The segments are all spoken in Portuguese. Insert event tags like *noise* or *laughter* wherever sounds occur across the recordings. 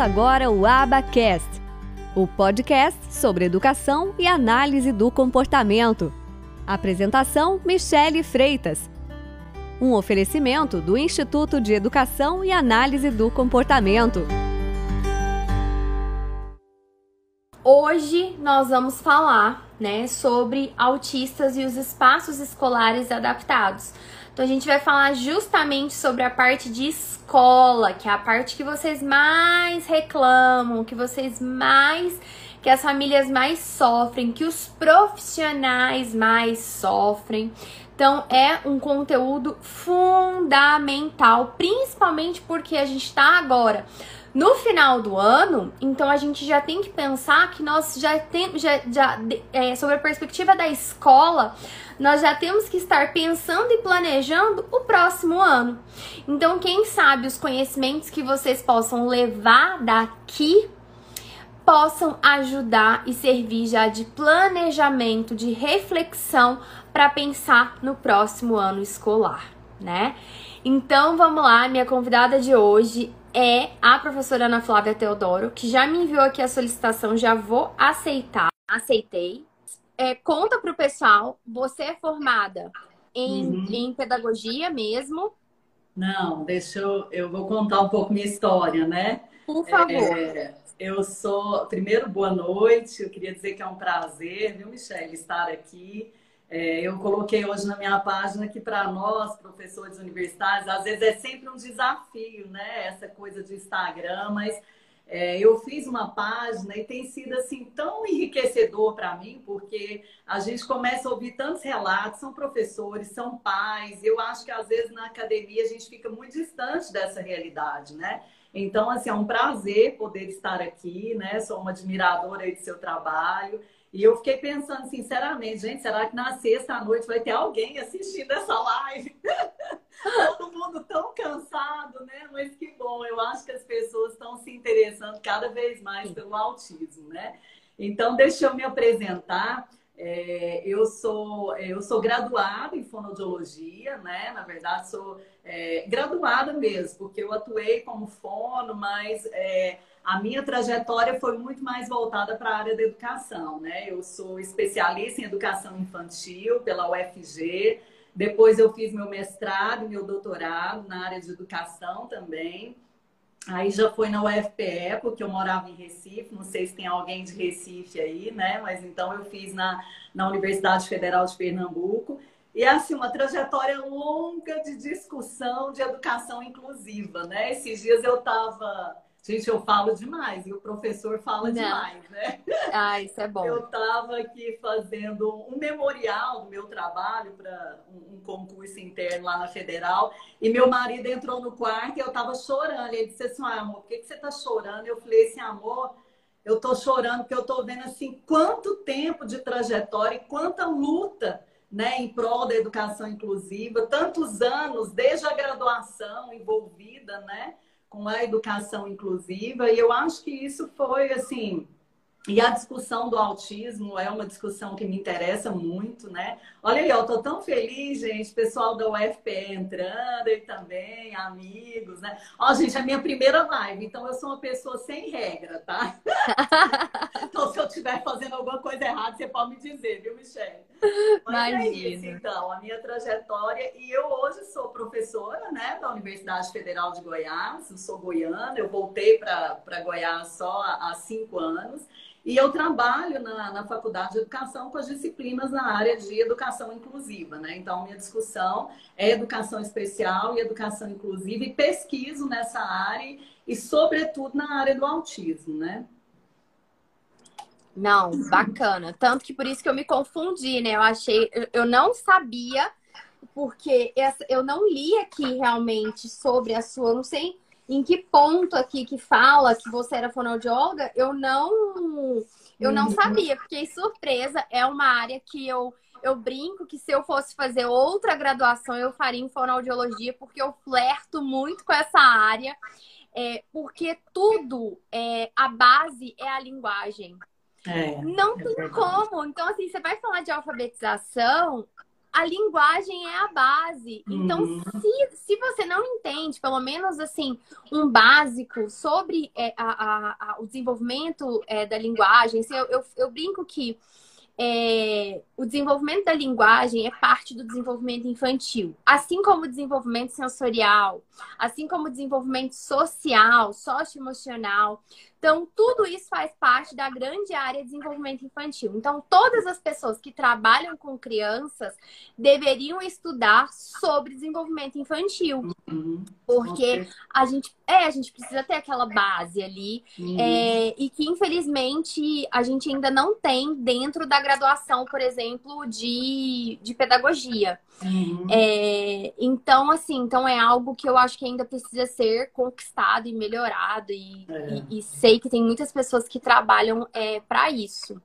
Agora o Abacast, o podcast sobre educação e análise do comportamento. Apresentação: Michele Freitas. Um oferecimento do Instituto de Educação e Análise do Comportamento. Hoje nós vamos falar, né, sobre autistas e os espaços escolares adaptados. Então a gente vai falar justamente sobre a parte de escola, que é a parte que vocês mais reclamam, que vocês mais que as famílias mais sofrem, que os profissionais mais sofrem. Então é um conteúdo fundamental, principalmente porque a gente está agora no final do ano, então a gente já tem que pensar que nós já temos, já, já é, sobre a perspectiva da escola, nós já temos que estar pensando e planejando o próximo ano. Então, quem sabe os conhecimentos que vocês possam levar daqui possam ajudar e servir já de planejamento, de reflexão para pensar no próximo ano escolar, né? Então vamos lá, minha convidada de hoje é a professora Ana Flávia Teodoro, que já me enviou aqui a solicitação, já vou aceitar. Aceitei. É, conta pro pessoal, você é formada em, uhum. em pedagogia mesmo? Não, deixa eu, eu vou contar um pouco minha história, né? Por favor. É, eu sou, primeiro, boa noite, eu queria dizer que é um prazer, viu, Michelle, estar aqui. É, eu coloquei hoje na minha página que para nós, professores universitários, às vezes é sempre um desafio, né? Essa coisa de Instagram, mas é, eu fiz uma página e tem sido assim tão enriquecedor para mim, porque a gente começa a ouvir tantos relatos, são professores, são pais. Eu acho que às vezes na academia a gente fica muito distante dessa realidade, né? Então, assim, é um prazer poder estar aqui, né? Sou uma admiradora aí do seu trabalho. E eu fiquei pensando, sinceramente, gente, será que na sexta à noite vai ter alguém assistindo essa live? *laughs* Todo mundo tão cansado, né? Mas que bom, eu acho que as pessoas estão se interessando cada vez mais pelo autismo, né? Então, deixa eu me apresentar. É, eu, sou, eu sou graduada em fonoaudiologia, né? Na verdade, sou é, graduada mesmo, porque eu atuei como fono, mas é, a minha trajetória foi muito mais voltada para a área da educação, né? Eu sou especialista em educação infantil pela UFG, depois eu fiz meu mestrado e meu doutorado na área de educação também. Aí já foi na UFPE, porque eu morava em Recife, não sei se tem alguém de Recife aí, né? Mas então eu fiz na, na Universidade Federal de Pernambuco. E assim, uma trajetória longa de discussão de educação inclusiva, né? Esses dias eu estava Gente, eu falo demais e o professor fala Não. demais, né? Ah, isso é bom. Eu estava aqui fazendo um memorial do meu trabalho para um, concurso interno lá na Federal e meu marido entrou no quarto e eu estava chorando. Ele disse assim: ah, amor, por que, que você está chorando? Eu falei assim: amor, eu estou chorando porque eu estou vendo assim quanto tempo de trajetória e quanta luta né, em prol da educação inclusiva, tantos anos desde a graduação envolvida, né? Com a educação inclusiva, e eu acho que isso foi assim e a discussão do autismo é uma discussão que me interessa muito, né? Olha aí, eu tô tão feliz, gente, pessoal da UFPE entrando e também, amigos, né? Ó, gente, é a minha primeira live, então eu sou uma pessoa sem regra, tá? *laughs* então, se eu estiver fazendo alguma coisa errada, você pode me dizer, viu, Michelle? Mas Imagina. é isso, então, a minha trajetória. E eu hoje sou professora, né, da Universidade Federal de Goiás, eu sou goiana, eu voltei para Goiás só há, há cinco anos. E eu trabalho na, na Faculdade de Educação com as disciplinas na área de educação inclusiva, né? Então, minha discussão é educação especial e educação inclusiva e pesquiso nessa área e, sobretudo, na área do autismo, né? Não, bacana. Tanto que por isso que eu me confundi, né? Eu achei, eu não sabia, porque eu não li aqui realmente sobre a sua, não sei em que ponto aqui que fala que você era fonoaudióloga, eu não eu não uhum. sabia, fiquei surpresa. É uma área que eu eu brinco que se eu fosse fazer outra graduação, eu faria em fonoaudiologia, porque eu flerto muito com essa área. É, porque tudo, é, a base é a linguagem. É, não é tem verdade. como. Então, assim, você vai falar de alfabetização, a linguagem é a base. Então, uhum. se, se você não entende, pelo menos assim, um básico sobre é, a, a, a, o desenvolvimento é, da linguagem, assim, eu, eu, eu, brinco que é, o desenvolvimento da linguagem é parte do desenvolvimento infantil. Assim como o desenvolvimento sensorial, assim como o desenvolvimento social, socioemocional. Então, tudo isso faz parte da grande área de desenvolvimento infantil. Então, todas as pessoas que trabalham com crianças deveriam estudar sobre desenvolvimento infantil. Uhum. Porque a gente, é, a gente precisa ter aquela base ali. Uhum. É, e que, infelizmente, a gente ainda não tem dentro da graduação, por exemplo, de, de pedagogia. Uhum. É, então, assim, então é algo que eu acho que ainda precisa ser conquistado e melhorado. E, é. e, e sei que tem muitas pessoas que trabalham é, para isso.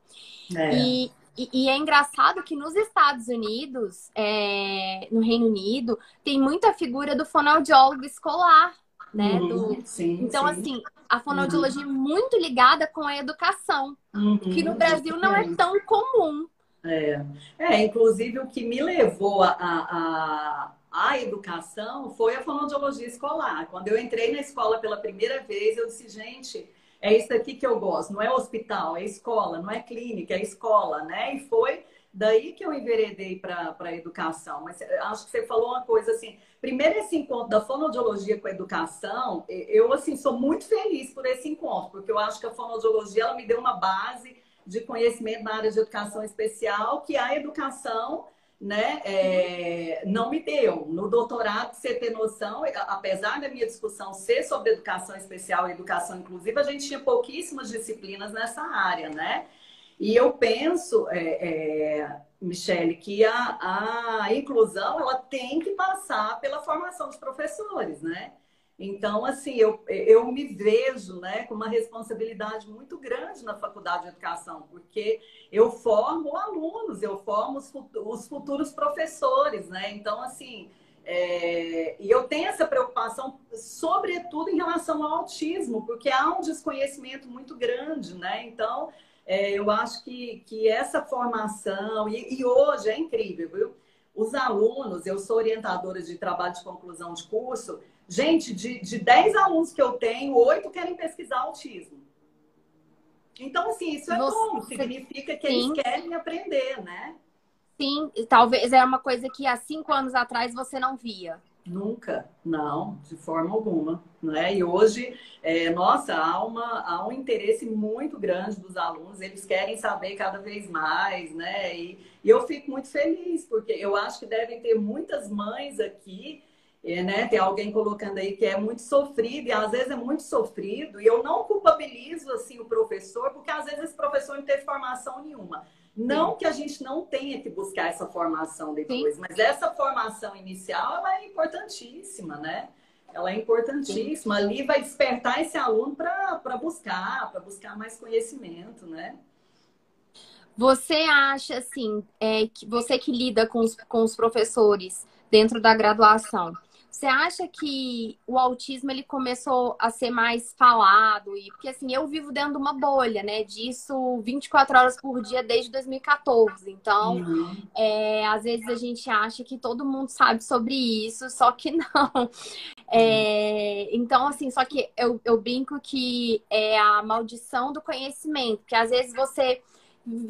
É. E, e, é engraçado que nos Estados Unidos, é, no Reino Unido, tem muita figura do fonoaudiólogo escolar. Né? Uhum, do... sim, então, sim. assim, a fonoaudiologia uhum. é muito ligada com a educação, uhum, que no Brasil não é tão comum. É. é, inclusive o que me levou a, a, a, educação foi a fonoaudiologia escolar. Quando eu entrei na escola pela primeira vez, eu disse, gente, é isso aqui que eu gosto. Não é hospital, é escola, não é clínica, é escola, né? E foi daí que eu enveredei para a educação. Mas acho que você falou uma coisa assim. Primeiro, esse encontro da fonoaudiologia com a educação, eu, assim, sou muito feliz por esse encontro, porque eu acho que a fonoaudiologia, ela me deu uma base de conhecimento na área de educação especial que a educação né, é, não me deu. No doutorado, você ter noção, apesar da minha discussão ser sobre educação especial e educação inclusiva, a gente tinha pouquíssimas disciplinas nessa área, né? E eu penso, é, é, Michele, que a, a inclusão ela tem que passar pela formação dos professores, né? Então, assim, eu, eu me vejo né, com uma responsabilidade muito grande na faculdade de educação, porque eu formo alunos, eu formo os futuros professores, né? Então, assim, é, e eu tenho essa preocupação, sobretudo em relação ao autismo, porque há um desconhecimento muito grande, né? Então, é, eu acho que, que essa formação, e, e hoje é incrível, viu? Os alunos, eu sou orientadora de trabalho de conclusão de curso, Gente, de, de 10 alunos que eu tenho, 8 querem pesquisar autismo. Então, assim, isso é Você... bom, significa que Sim. eles querem aprender, né? Sim, talvez é uma coisa que há cinco anos atrás você não via. Nunca, não, de forma alguma. Né? E hoje, é, nossa, há, uma, há um interesse muito grande dos alunos, eles querem saber cada vez mais, né? E, e eu fico muito feliz, porque eu acho que devem ter muitas mães aqui é, né? Tem alguém colocando aí que é muito sofrido, e às vezes é muito sofrido, e eu não culpabilizo assim o professor, porque às vezes esse professor não teve formação nenhuma. Não que a gente não tenha que buscar essa formação depois, Sim. mas essa formação inicial ela é importantíssima, né? Ela é importantíssima. Sim. Ali vai despertar esse aluno para buscar, para buscar mais conhecimento, né? Você acha assim, é, que você que lida com os, com os professores dentro da graduação, você acha que o autismo ele começou a ser mais falado? E porque assim, eu vivo dentro de uma bolha, né? Disso 24 horas por dia desde 2014. Então, uhum. é, às vezes a gente acha que todo mundo sabe sobre isso, só que *laughs* não. É, então, assim, só que eu, eu brinco que é a maldição do conhecimento, que às vezes você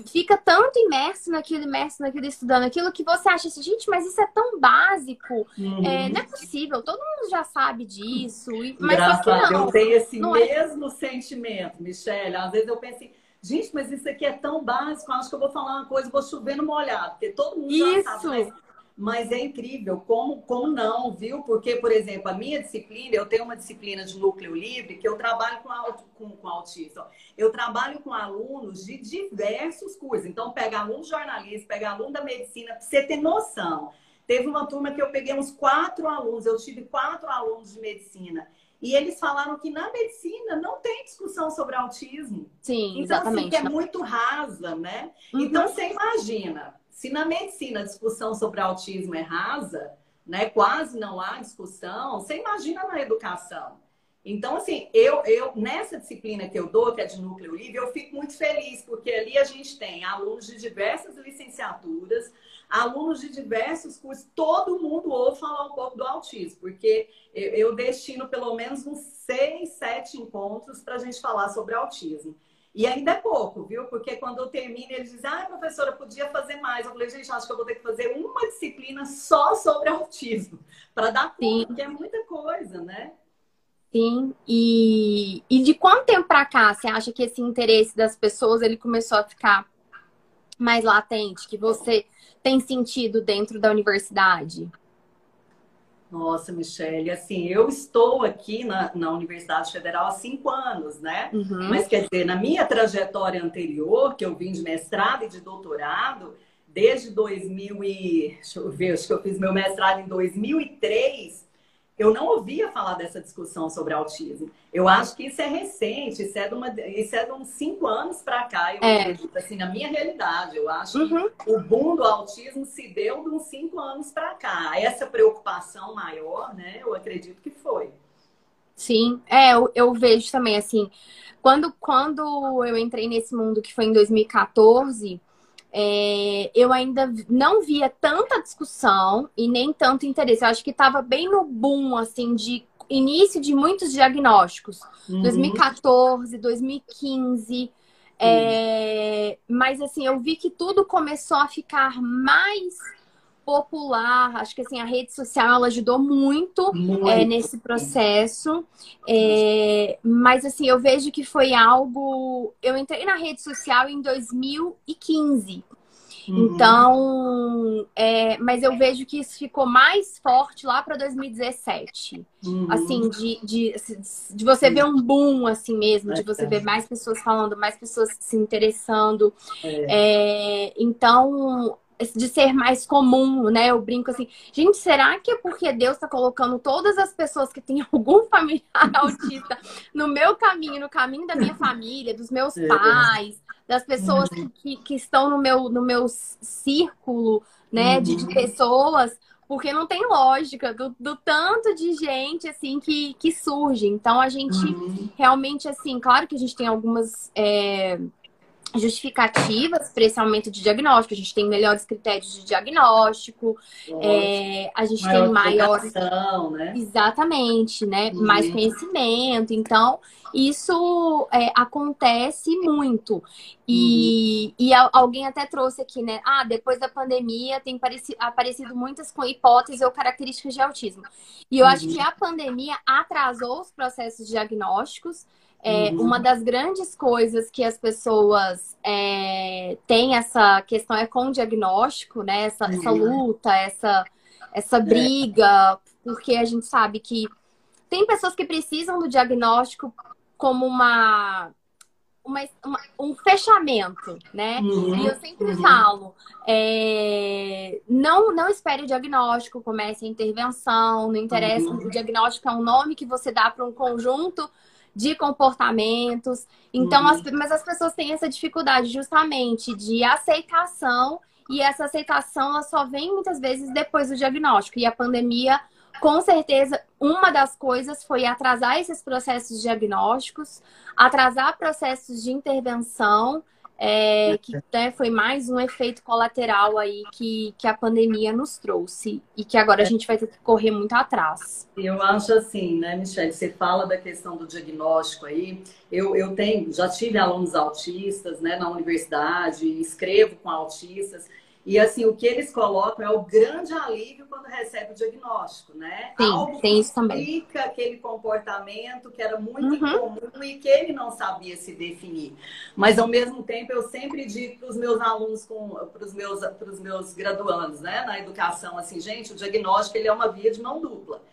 fica tanto imerso naquilo, imerso naquilo, estudando aquilo, que você acha assim, gente, mas isso é tão básico. Uhum. É, não é possível, todo mundo já sabe disso. Mas Engraçado, não, eu tenho esse é. mesmo é... sentimento, Michelle. Às vezes eu penso assim, gente, mas isso aqui é tão básico, acho que eu vou falar uma coisa, vou chover no molhado, porque todo mundo isso. já sabe. Mas mas é incrível, como, como não, viu? Porque, por exemplo, a minha disciplina, eu tenho uma disciplina de núcleo livre que eu trabalho com, com, com autista. Eu trabalho com alunos de diversos cursos. Então, pega aluno de jornalismo, pega aluno da medicina, para você ter noção. Teve uma turma que eu peguei uns quatro alunos, eu tive quatro alunos de medicina. E eles falaram que na medicina não tem discussão sobre autismo. Sim, então, exatamente. Assim, que é muito rasa, né? Uhum. Então, você imagina, se na medicina a discussão sobre autismo é rasa, né, quase não há discussão, você imagina na educação. Então, assim, eu, eu nessa disciplina que eu dou, que é de núcleo livre, eu fico muito feliz, porque ali a gente tem alunos de diversas licenciaturas, alunos de diversos cursos, todo mundo ouve falar um pouco do autismo, porque eu, eu destino pelo menos uns seis, sete encontros para a gente falar sobre autismo. E ainda é pouco, viu? Porque quando eu termino, eles dizem, ah, professora, podia fazer mais. Eu falei, gente, acho que eu vou ter que fazer uma disciplina só sobre autismo, para dar conta, porque é muita coisa, né? Sim, e, e de quanto tempo para cá você acha que esse interesse das pessoas ele começou a ficar mais latente, que você tem sentido dentro da universidade? Nossa, Michelle, assim, eu estou aqui na, na Universidade Federal há cinco anos, né? Uhum. Mas quer dizer, na minha trajetória anterior, que eu vim de mestrado e de doutorado, desde 2000 e... Deixa eu ver, acho que eu fiz meu mestrado em 2003, eu não ouvia falar dessa discussão sobre autismo. Eu acho que isso é recente, isso é de, uma, isso é de uns cinco anos para cá, eu é. acredito, assim, na minha realidade. Eu acho uhum. que o boom do autismo se deu de uns cinco anos para cá. Essa preocupação maior, né, eu acredito que foi. Sim, é, eu, eu vejo também, assim, quando, quando eu entrei nesse mundo, que foi em 2014 é, eu ainda não via tanta discussão e nem tanto interesse. Eu acho que estava bem no boom, assim, de início de muitos diagnósticos. Uhum. 2014, 2015. É, mas, assim, eu vi que tudo começou a ficar mais popular. Acho que assim a rede social ela ajudou muito, muito. É, nesse processo. É, mas assim eu vejo que foi algo. Eu entrei na rede social em 2015. Uhum. Então, é, mas eu vejo que isso ficou mais forte lá para 2017. Uhum. Assim, de, de, de você ver um boom assim mesmo, de você ver mais pessoas falando, mais pessoas se interessando. É. É, então, de ser mais comum, né? Eu brinco assim, gente, será que é porque Deus está colocando todas as pessoas que têm *laughs* algum familiar autista no meu caminho, no caminho da minha família, dos meus é. pais, das pessoas uhum. que, que estão no meu, no meu círculo, né, de, de uhum. pessoas, porque não tem lógica do, do, tanto de gente assim que, que surge. Então a gente uhum. realmente assim, claro que a gente tem algumas é, justificativas para esse aumento de diagnóstico. A gente tem melhores critérios de diagnóstico, é, a gente maior tem maior. Né? Exatamente, né? Uhum. Mais conhecimento. Então, isso é, acontece muito. E, uhum. e alguém até trouxe aqui, né? Ah, depois da pandemia tem aparecido muitas com hipóteses ou características de autismo. E eu uhum. acho que a pandemia atrasou os processos diagnósticos. É, uhum. Uma das grandes coisas que as pessoas é, têm essa questão é com o diagnóstico, né? Essa, uhum. essa luta, essa, essa briga, porque a gente sabe que tem pessoas que precisam do diagnóstico como uma, uma, uma um fechamento, né? Uhum. E eu sempre uhum. falo, é, não, não espere o diagnóstico, comece a intervenção, não interessa, uhum. o diagnóstico é um nome que você dá para um conjunto de comportamentos. Então, uhum. as, mas as pessoas têm essa dificuldade justamente de aceitação e essa aceitação ela só vem muitas vezes depois do diagnóstico. E a pandemia, com certeza, uma das coisas foi atrasar esses processos diagnósticos, atrasar processos de intervenção é, que né, foi mais um efeito colateral aí que, que a pandemia nos trouxe e que agora a gente vai ter que correr muito atrás. Eu acho assim, né, Michelle? Você fala da questão do diagnóstico aí. Eu, eu tenho, já tive alunos autistas né, na universidade, escrevo com autistas. E assim, o que eles colocam é o grande alívio quando recebe o diagnóstico, né? Sim, Algo tem isso também. Explica aquele comportamento que era muito uhum. incomum e que ele não sabia se definir. Mas ao mesmo tempo eu sempre digo para os meus alunos, para os meus, pros meus graduandos, né, na educação, assim, gente, o diagnóstico ele é uma via de mão dupla.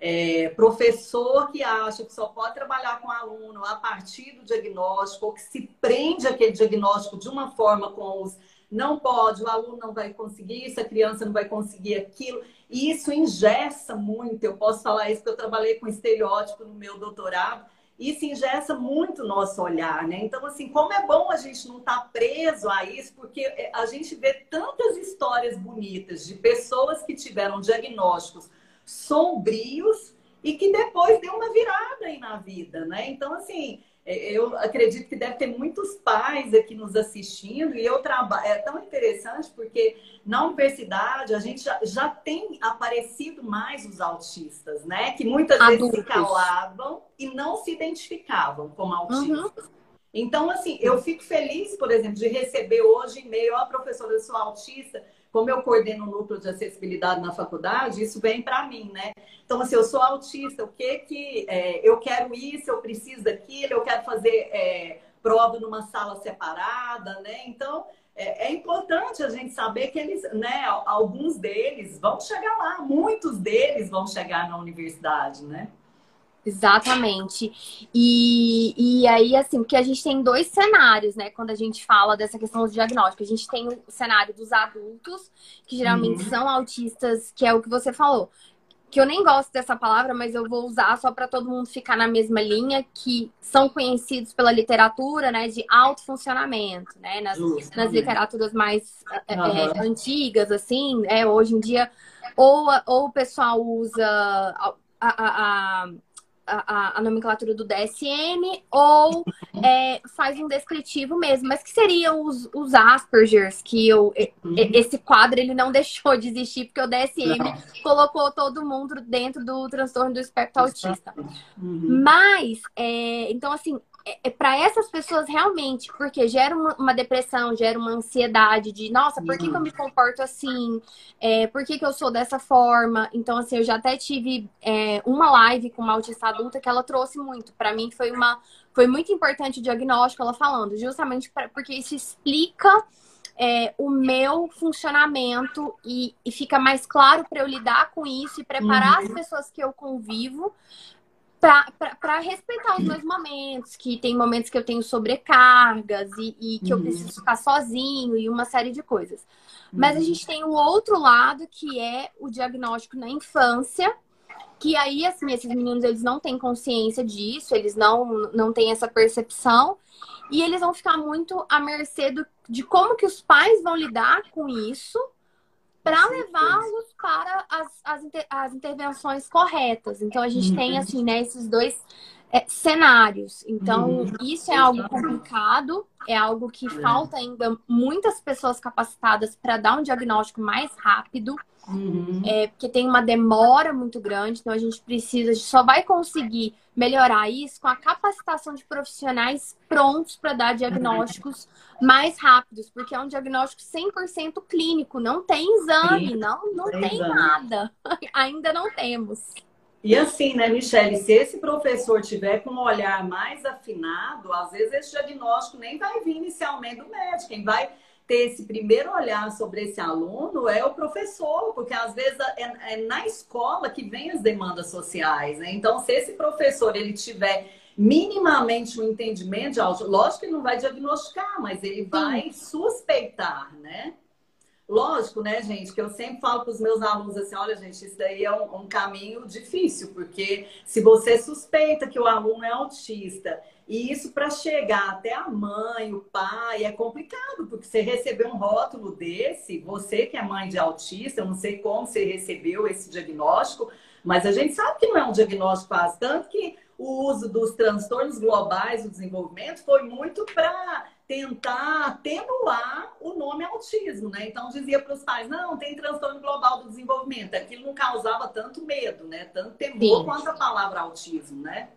É, professor que acha que só pode trabalhar com aluno a partir do diagnóstico, ou que se prende aquele diagnóstico de uma forma com os não pode, o aluno não vai conseguir isso, a criança não vai conseguir aquilo. E isso ingessa muito. Eu posso falar isso porque eu trabalhei com estereótipo no meu doutorado. Isso ingessa muito o nosso olhar, né? Então, assim, como é bom a gente não estar tá preso a isso, porque é, a gente vê tantas histórias bonitas de pessoas que tiveram diagnósticos sombrios e que depois deu uma virada aí na vida, né? Então, assim, eu acredito que deve ter muitos pais aqui nos assistindo e eu trabalho. É tão interessante porque na universidade a gente já, já tem aparecido mais os autistas, né? Que muitas Adultos. vezes se calavam e não se identificavam como autistas. Uhum. Então, assim, eu fico feliz, por exemplo, de receber hoje e-mail, ó, oh, professora, eu sou autista, como eu coordeno o núcleo de acessibilidade na faculdade, isso vem para mim, né? Então, assim, eu sou autista, o que que é, eu quero isso, eu preciso daquilo, eu quero fazer é, prova numa sala separada, né? Então, é, é, importante a gente saber que eles, né, alguns deles vão chegar lá, muitos deles vão chegar na universidade, né? Exatamente. E, e aí, assim, porque a gente tem dois cenários, né? Quando a gente fala dessa questão do diagnóstico. A gente tem o cenário dos adultos, que geralmente uhum. são autistas, que é o que você falou. Que eu nem gosto dessa palavra, mas eu vou usar só para todo mundo ficar na mesma linha, que são conhecidos pela literatura, né, de alto funcionamento, né, nas, nas literaturas mais uhum. é, antigas, assim, é, hoje em dia, ou, ou o pessoal usa a, a, a a, a, nomenclatura do DSM ou é, faz um descritivo mesmo, mas que seriam os, os Aspergers, que eu, uhum. esse quadro ele não *laughs* deixou de existir, porque o DSM não. colocou todo mundo dentro do transtorno do espectro autista. Uhum. Mas, é, então assim, é, é para essas pessoas realmente, porque gera uma, uma, depressão, gera uma ansiedade de, nossa, por que, que eu me comporto assim? É, por que, que eu sou dessa forma? Então, assim, eu já até tive é, uma live com uma autista adulta que ela trouxe muito. Para mim foi uma foi muito importante o diagnóstico, ela falando, justamente pra, porque isso explica é, o meu funcionamento e, e fica mais claro para eu lidar com isso e preparar uhum. as pessoas que eu convivo para respeitar os meus momentos, que tem momentos que eu tenho sobrecargas e, e que uhum. eu preciso ficar sozinho e uma série de coisas. Mas a uhum. gente tem o outro lado que é o diagnóstico na infância, que aí, assim, esses meninos, eles não têm consciência disso, eles não, não têm essa percepção, e eles vão ficar muito à mercê do, de como que os pais vão lidar com isso, para levá-los para as, as, inter, as, intervenções corretas. Então a gente uhum. tem assim, né, esses dois é, cenários. Então, uhum. isso é algo complicado, é algo que é. falta ainda muitas pessoas capacitadas para dar um diagnóstico mais rápido. Uhum. É, porque tem uma demora muito grande, então a gente precisa, a gente só vai conseguir melhorar isso com a capacitação de profissionais prontos para dar diagnósticos mais rápidos, porque é um diagnóstico 100% clínico, não tem exame, Sim, não, não tem, tem nada. *laughs* Ainda não temos. E assim, né, Michele, se esse professor tiver com um olhar mais afinado, às vezes esse diagnóstico nem vai vir inicialmente do médico, quem vai ter esse primeiro olhar sobre esse aluno é o professor, porque às vezes é, é na escola que vem as demandas sociais, né? Então, se esse professor ele tiver minimamente um entendimento de auto, lógico que ele não vai diagnosticar, mas ele vai suspeitar, né? Lógico, né, gente, que eu sempre falo para os meus alunos assim: olha, gente, isso daí é um, um, caminho difícil, porque se você suspeita que o aluno é autista, e isso para chegar até a mãe, o pai, é complicado, porque você receber um rótulo desse, você que é mãe de autista, eu não sei como você recebeu esse diagnóstico, mas a gente sabe que não é um diagnóstico fácil, tanto que o uso dos transtornos globais do desenvolvimento foi muito para tentar atenuar o nome autismo, né? Então dizia para os pais, não, tem transtorno global do desenvolvimento. Aquilo não causava tanto medo, né? Tanto temor Sim. quanto a palavra autismo, né?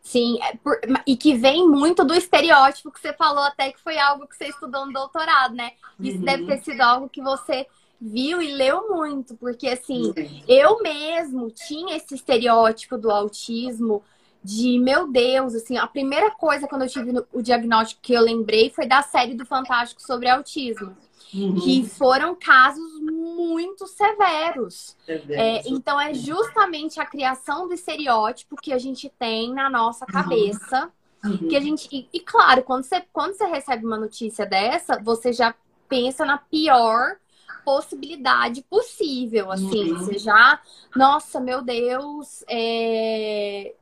Sim, é por... e que vem muito do estereótipo que você falou até que foi algo que você estudou no doutorado, né? Isso uhum. deve ter sido algo que você viu e leu muito, porque assim, uhum. eu mesmo tinha esse estereótipo do autismo de meu Deus, assim, a primeira coisa quando eu tive o diagnóstico que eu lembrei foi da série do Fantástico sobre autismo. Uhum. Que foram casos muito severos. É, então, é justamente a criação do estereótipo que a gente tem na nossa uhum. cabeça. Uhum. Que a gente. E, e, claro, quando você, quando você recebe uma notícia dessa, você já pensa na pior possibilidade possível, assim, uhum. você já, nossa, meu Deus, é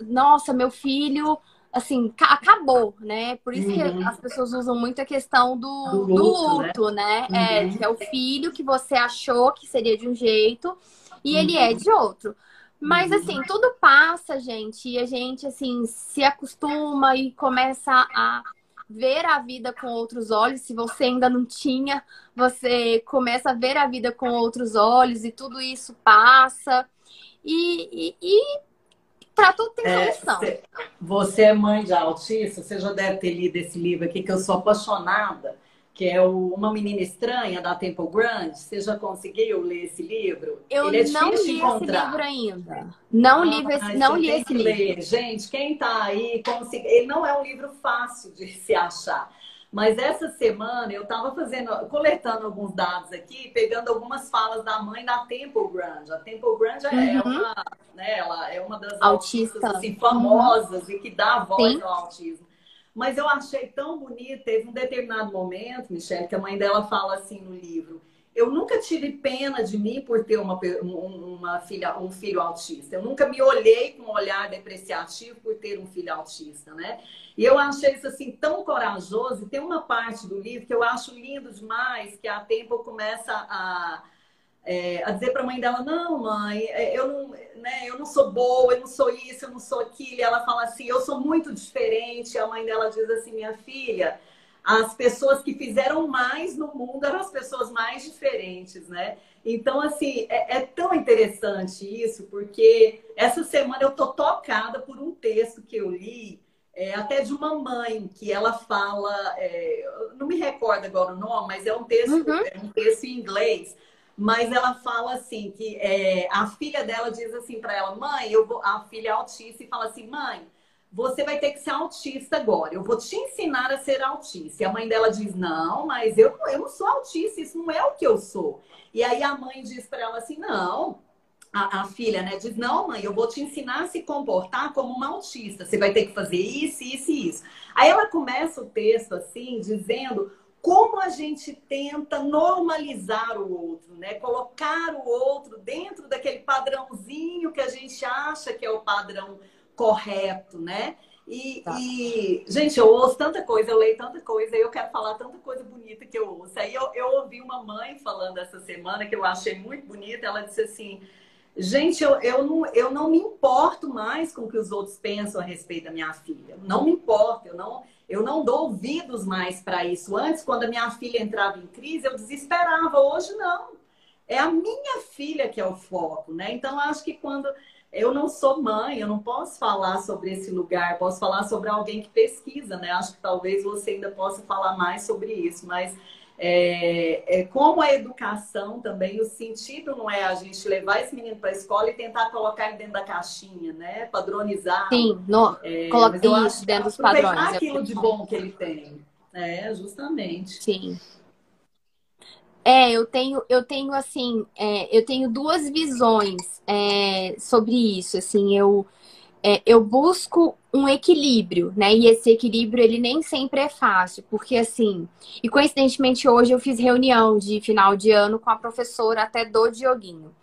nossa, meu filho, assim, acabou, né? Por isso uhum. que as pessoas usam muito a questão do, do luto, do luto né? né? É, uhum. É, que é o filho que você achou que seria de um jeito e uhum. ele é de outro. Mas uhum. assim, tudo passa, gente, e a gente assim se acostuma e começa a ver a vida com outros olhos. Se você ainda não tinha, você começa a ver a vida com outros olhos e tudo isso passa. E, e, e para tudo tem é, solução. É, você é mãe de autista, você já deve ter lido esse livro aqui, que eu sou apaixonada que é o Uma Menina Estranha, da Temple Grande. Você já conseguiu ler esse livro? Eu Ele é não li esse livro ainda. Não li, ah, esse, não li esse livro. Ler. Gente, quem está aí, consegui... ele não é um livro fácil de *laughs* se achar. Mas essa semana eu estava fazendo, coletando alguns dados aqui, pegando algumas falas da mãe da Temple Grande. A Temple Grande é uhum. é uma, né, ela é uma das autistas assim, famosas uhum. e que dá voz Sim. ao autismo. Mas eu achei tão bonito, teve um determinado momento, Michelle, que a mãe dela fala assim no livro. Eu nunca tive pena de mim por ter uma, uma filha, um filho autista. Eu nunca me olhei com um olhar depreciativo por ter um filho autista, né? E eu achei isso assim tão corajoso. E tem uma parte do livro que eu acho lindo demais, que a Tempo começa a é, a dizer para a mãe dela: Não, mãe, é, eu não, né, eu não sou boa, eu não sou isso, eu não sou aquilo. E ela fala assim: Eu sou muito diferente. A mãe dela diz assim: Minha filha, as pessoas que fizeram mais no mundo eram as pessoas mais diferentes, né? Então, assim, é, é tão interessante isso, porque essa semana eu tô tocada por um texto que eu li. É, até de uma mãe que ela fala, é, não me recordo agora o nome, mas é um texto, uhum. é um texto em inglês, mas ela fala assim que é, a filha dela diz assim para ela, mãe, eu vou, a filha é autista e fala assim, mãe, você vai ter que ser autista agora. Eu vou te ensinar a ser autista. E a mãe dela diz, não, mas eu, eu não sou autista, isso não é o que eu sou. E aí a mãe diz para ela assim, não, a, a, filha, né, diz: Não, mãe, eu vou te ensinar a se comportar como uma autista. Você vai ter que fazer isso, isso e isso. Aí ela começa o texto assim, dizendo como a gente tenta normalizar o outro, né? Colocar o outro dentro daquele padrãozinho que a gente acha que é o padrão correto, né? E, tá. e, gente, eu ouço tanta coisa, eu leio tanta coisa, e eu quero falar tanta coisa bonita que eu ouço. Aí eu, eu ouvi uma mãe falando essa semana que eu achei muito bonita. Ela disse assim: Gente, eu, eu, não, eu não me importo mais com o que os outros pensam a respeito da minha filha. Não me importo, eu não eu não dou ouvidos mais para isso. Antes, quando a minha filha entrava em crise, eu desesperava. Hoje, não. É a minha filha que é o foco, né? Então, acho que quando eu não sou mãe, eu não posso falar sobre esse lugar, posso falar sobre alguém que pesquisa, né? Acho que talvez você ainda possa falar mais sobre isso, mas é, é, como a educação também, o sentido não é a gente levar esse menino para a escola e tentar colocar ele dentro da caixinha, né? Padronizar. Sim, no, é, colocar isso dentro dos padrões. É aquilo de bom que ele tem. É, justamente. Sim. É, eu tenho, eu tenho assim, é, eu tenho duas visões é, sobre isso. Assim, eu é, eu busco um equilíbrio, né? E esse equilíbrio ele nem sempre é fácil, porque assim, e coincidentemente hoje eu fiz reunião de final de ano com a professora até do Dioguinho.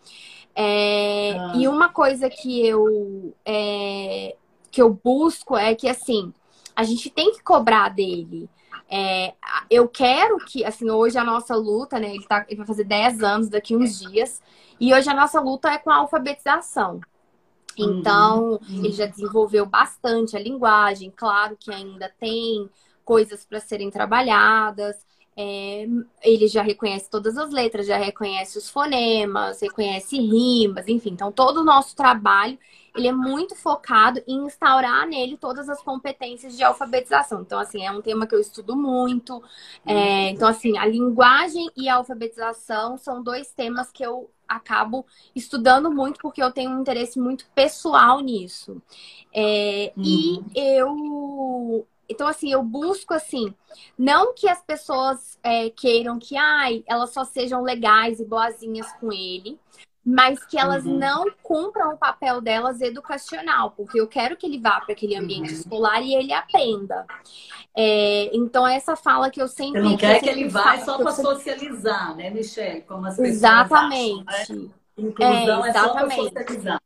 É, ah. E uma coisa que eu é, que eu busco é que assim a gente tem que cobrar dele. É, eu quero que, assim, hoje a nossa luta, né? Ele, tá, ele vai fazer 10 anos daqui uns dias, e hoje a nossa luta é com a alfabetização. Então, uhum. ele já desenvolveu bastante a linguagem, claro que ainda tem coisas para serem trabalhadas. É, ele já reconhece todas as letras, já reconhece os fonemas, reconhece rimas, enfim. Então, todo o nosso trabalho ele é muito focado em instaurar nele todas as competências de alfabetização. Então, assim, é um tema que eu estudo muito. É, então, assim, a linguagem e a alfabetização são dois temas que eu acabo estudando muito porque eu tenho um interesse muito pessoal nisso. É, uhum. E eu então, assim, eu busco, assim, não que as pessoas é, queiram que, ai, elas só sejam legais e boazinhas com ele, mas que elas uhum. não cumpram o papel delas educacional, porque eu quero que ele vá para aquele ambiente uhum. escolar e ele aprenda. É, então, essa fala que eu sempre. Você não quer que ele vá só para sempre... socializar, né, Michelle? Como as pessoas Exatamente. Acham, né? Inclusão é, é só para socializar.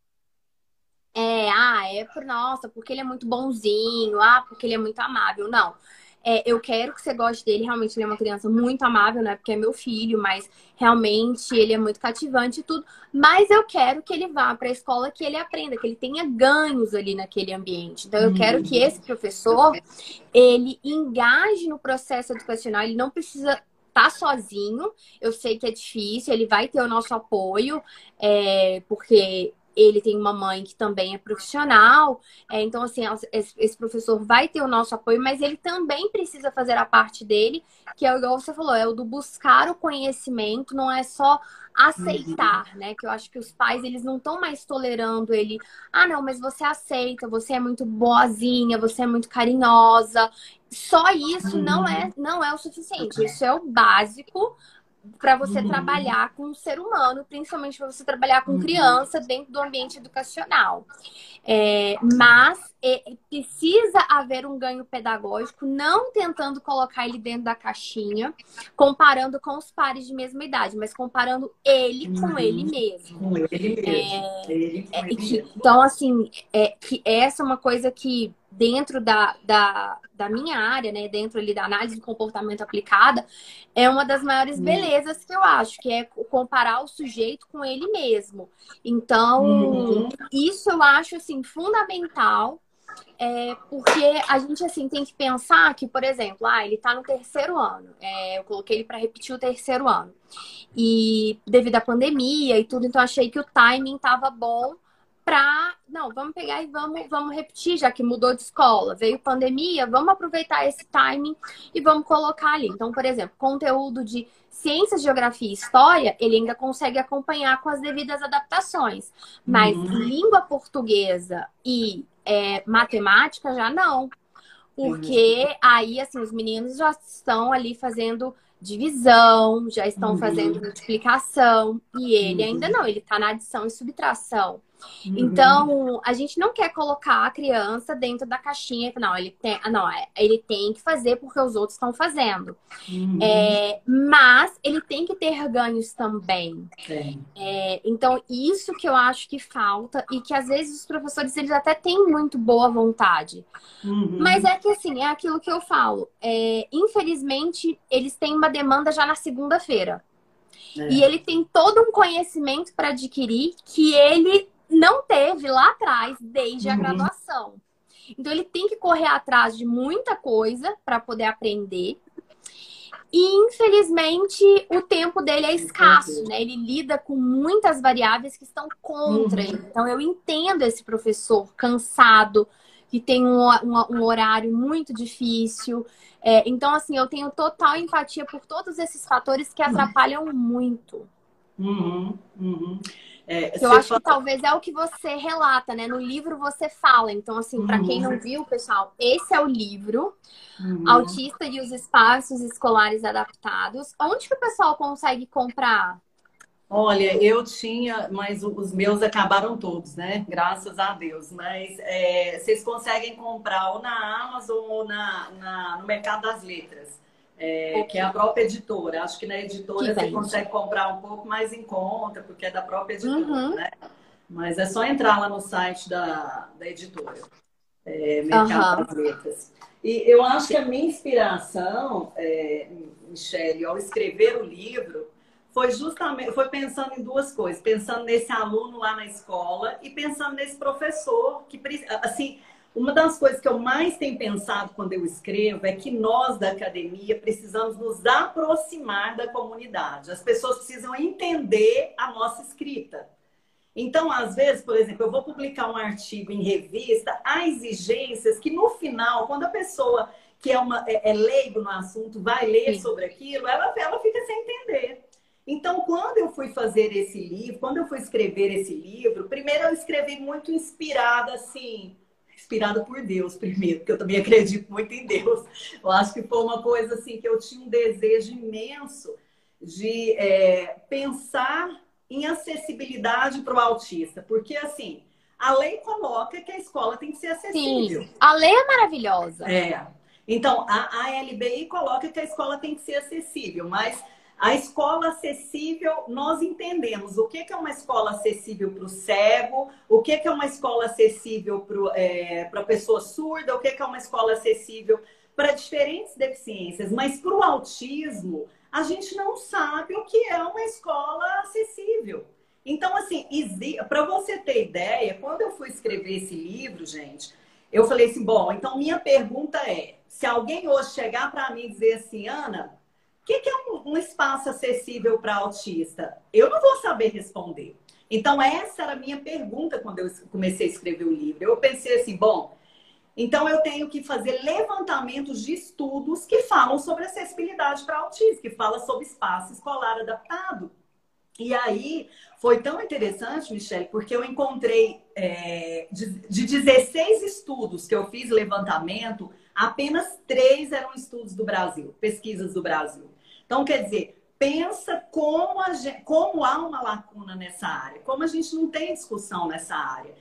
É, ah, é por nossa, porque ele é muito bonzinho, ah, porque ele é muito amável. Não. É, eu quero que você goste dele. Realmente, ele é uma criança muito amável, né? Porque é meu filho, mas realmente ele é muito cativante e tudo. Mas eu quero que ele vá para a escola, que ele aprenda, que ele tenha ganhos ali naquele ambiente. Então, eu quero que esse professor ele engaje no processo educacional. Ele não precisa tá sozinho. Eu sei que é difícil, ele vai ter o nosso apoio, é, porque ele tem uma mãe que também é profissional, é, então, assim, esse professor vai ter o nosso apoio, mas ele também precisa fazer a parte dele, que é igual você falou, é o do buscar o conhecimento, não é só aceitar, uhum. né? Que eu acho que os pais, eles não estão mais tolerando ele. Ah, não, mas você aceita, você é muito boazinha, você é muito carinhosa. Só isso uhum. não é não é o suficiente. Isso é o básico para você trabalhar com o ser humano, principalmente para você trabalhar com criança dentro do ambiente educacional. É, mas é, precisa haver um ganho pedagógico, não tentando colocar ele dentro da caixinha, comparando com os pares de mesma idade, mas comparando ele uhum. com ele mesmo. Com ele mesmo. É, ele com ele que, mesmo. Então, assim, é, que essa é uma coisa que dentro da, da, da minha área, né, dentro ali da análise do comportamento aplicada, é uma das maiores belezas que eu acho, que é comparar o sujeito com ele mesmo. Então, uhum. isso eu acho, assim, fundamental, é, porque a gente, assim, tem que pensar que, por exemplo, ah, ele está no terceiro ano, é, eu coloquei ele para repetir o terceiro ano, e devido à pandemia e tudo, então achei que o timing estava bom para não, vamos pegar e vamos, vamos repetir, já que mudou de escola, veio pandemia, vamos aproveitar esse timing e vamos colocar ali. Então, por exemplo, conteúdo de ciências, geografia e história, ele ainda consegue acompanhar com as devidas adaptações. Mas uhum. língua portuguesa e é, matemática já não. Porque uhum. aí, assim, os meninos já estão ali fazendo divisão, já estão uhum. fazendo multiplicação, e ele ainda não, ele está na adição e subtração. Uhum. Então, a gente não quer colocar a criança dentro da caixinha, não, ele tem, não, é, ele tem que fazer porque os outros estão fazendo. Uhum. É, mas ele tem que ter ganhos também. É, então, isso que eu acho que falta e que às vezes os professores eles até têm muito boa vontade. Uhum. Mas é que assim, é aquilo que eu falo. É, infelizmente, eles têm uma demanda já na segunda-feira. É. E ele tem todo um conhecimento para adquirir que ele não teve lá atrás, desde uhum. a graduação. Então, ele tem que correr atrás de muita coisa para poder aprender. E, infelizmente, o tempo dele é escasso, né? Ele lida com muitas variáveis que estão contra uhum. ele. Então, eu entendo esse professor cansado, que tem um, um, um horário muito difícil. É, então, assim, eu tenho total empatia por todos esses fatores que atrapalham muito. Uhum, uhum. É, eu acho fala... que talvez é o que você relata, né? No livro você fala. Então, assim, para quem não uhum. viu, pessoal, esse é o livro. Uhum. Autista e os espaços escolares adaptados. Onde que o pessoal consegue comprar? Olha, eu tinha, mas os meus acabaram todos, né? Graças a Deus. Mas é, vocês conseguem comprar ou na Amazon ou na, na, no Mercado das Letras é, que é a própria editora. Acho que na editora você consegue comprar um pouco mais em conta, porque é da própria editora, uhum. né? Mas é só entrar lá no site da, da editora, é, Mercado uhum. das Letras. E eu acho que a minha inspiração, é, Michele, ao escrever o livro, foi justamente foi pensando em duas coisas, pensando nesse aluno lá na escola e pensando nesse professor que assim uma das coisas que eu mais tenho pensado quando eu escrevo é que nós da academia precisamos nos aproximar da comunidade. As pessoas precisam entender a nossa escrita. Então, às vezes, por exemplo, eu vou publicar um artigo em revista, há exigências que no final, quando a pessoa que é, uma, é, é leigo no assunto vai ler Sim. sobre aquilo, ela, ela fica sem entender. Então, quando eu fui fazer esse livro, quando eu fui escrever esse livro, primeiro eu escrevi muito inspirada, assim, inspirada por Deus primeiro, porque eu também acredito muito em Deus. Eu acho que foi uma coisa assim que eu tinha um desejo imenso de é, pensar em acessibilidade para o autista, porque assim a lei coloca que a escola tem que ser acessível. Sim, a lei é maravilhosa. É. Então, a, a LBI coloca que a escola tem que ser acessível, mas a escola acessível, nós entendemos. O que é uma escola acessível para o cego, o que é uma escola acessível para é, a pessoa surda, o que é uma escola acessível para diferentes deficiências, mas para o autismo, a gente não sabe o que é uma escola acessível. Então, assim, para você ter ideia, quando eu fui escrever esse livro, gente, eu falei assim: bom, então minha pergunta é: se alguém hoje chegar para mim e dizer assim, Ana, que, que, é um, um espaço acessível para autista? Eu não vou saber responder. Então, essa era a minha pergunta quando eu comecei a escrever o livro. Eu pensei assim: bom, então eu tenho que fazer levantamentos de estudos que falam sobre acessibilidade para autistas, que fala sobre espaço escolar adaptado. E aí foi tão interessante, Michelle, porque eu encontrei é, de 16 estudos que eu fiz levantamento, apenas três eram estudos do Brasil, pesquisas do Brasil. Então, quer dizer, pensa como, gente, como há uma lacuna nessa área, como a gente não tem discussão nessa área.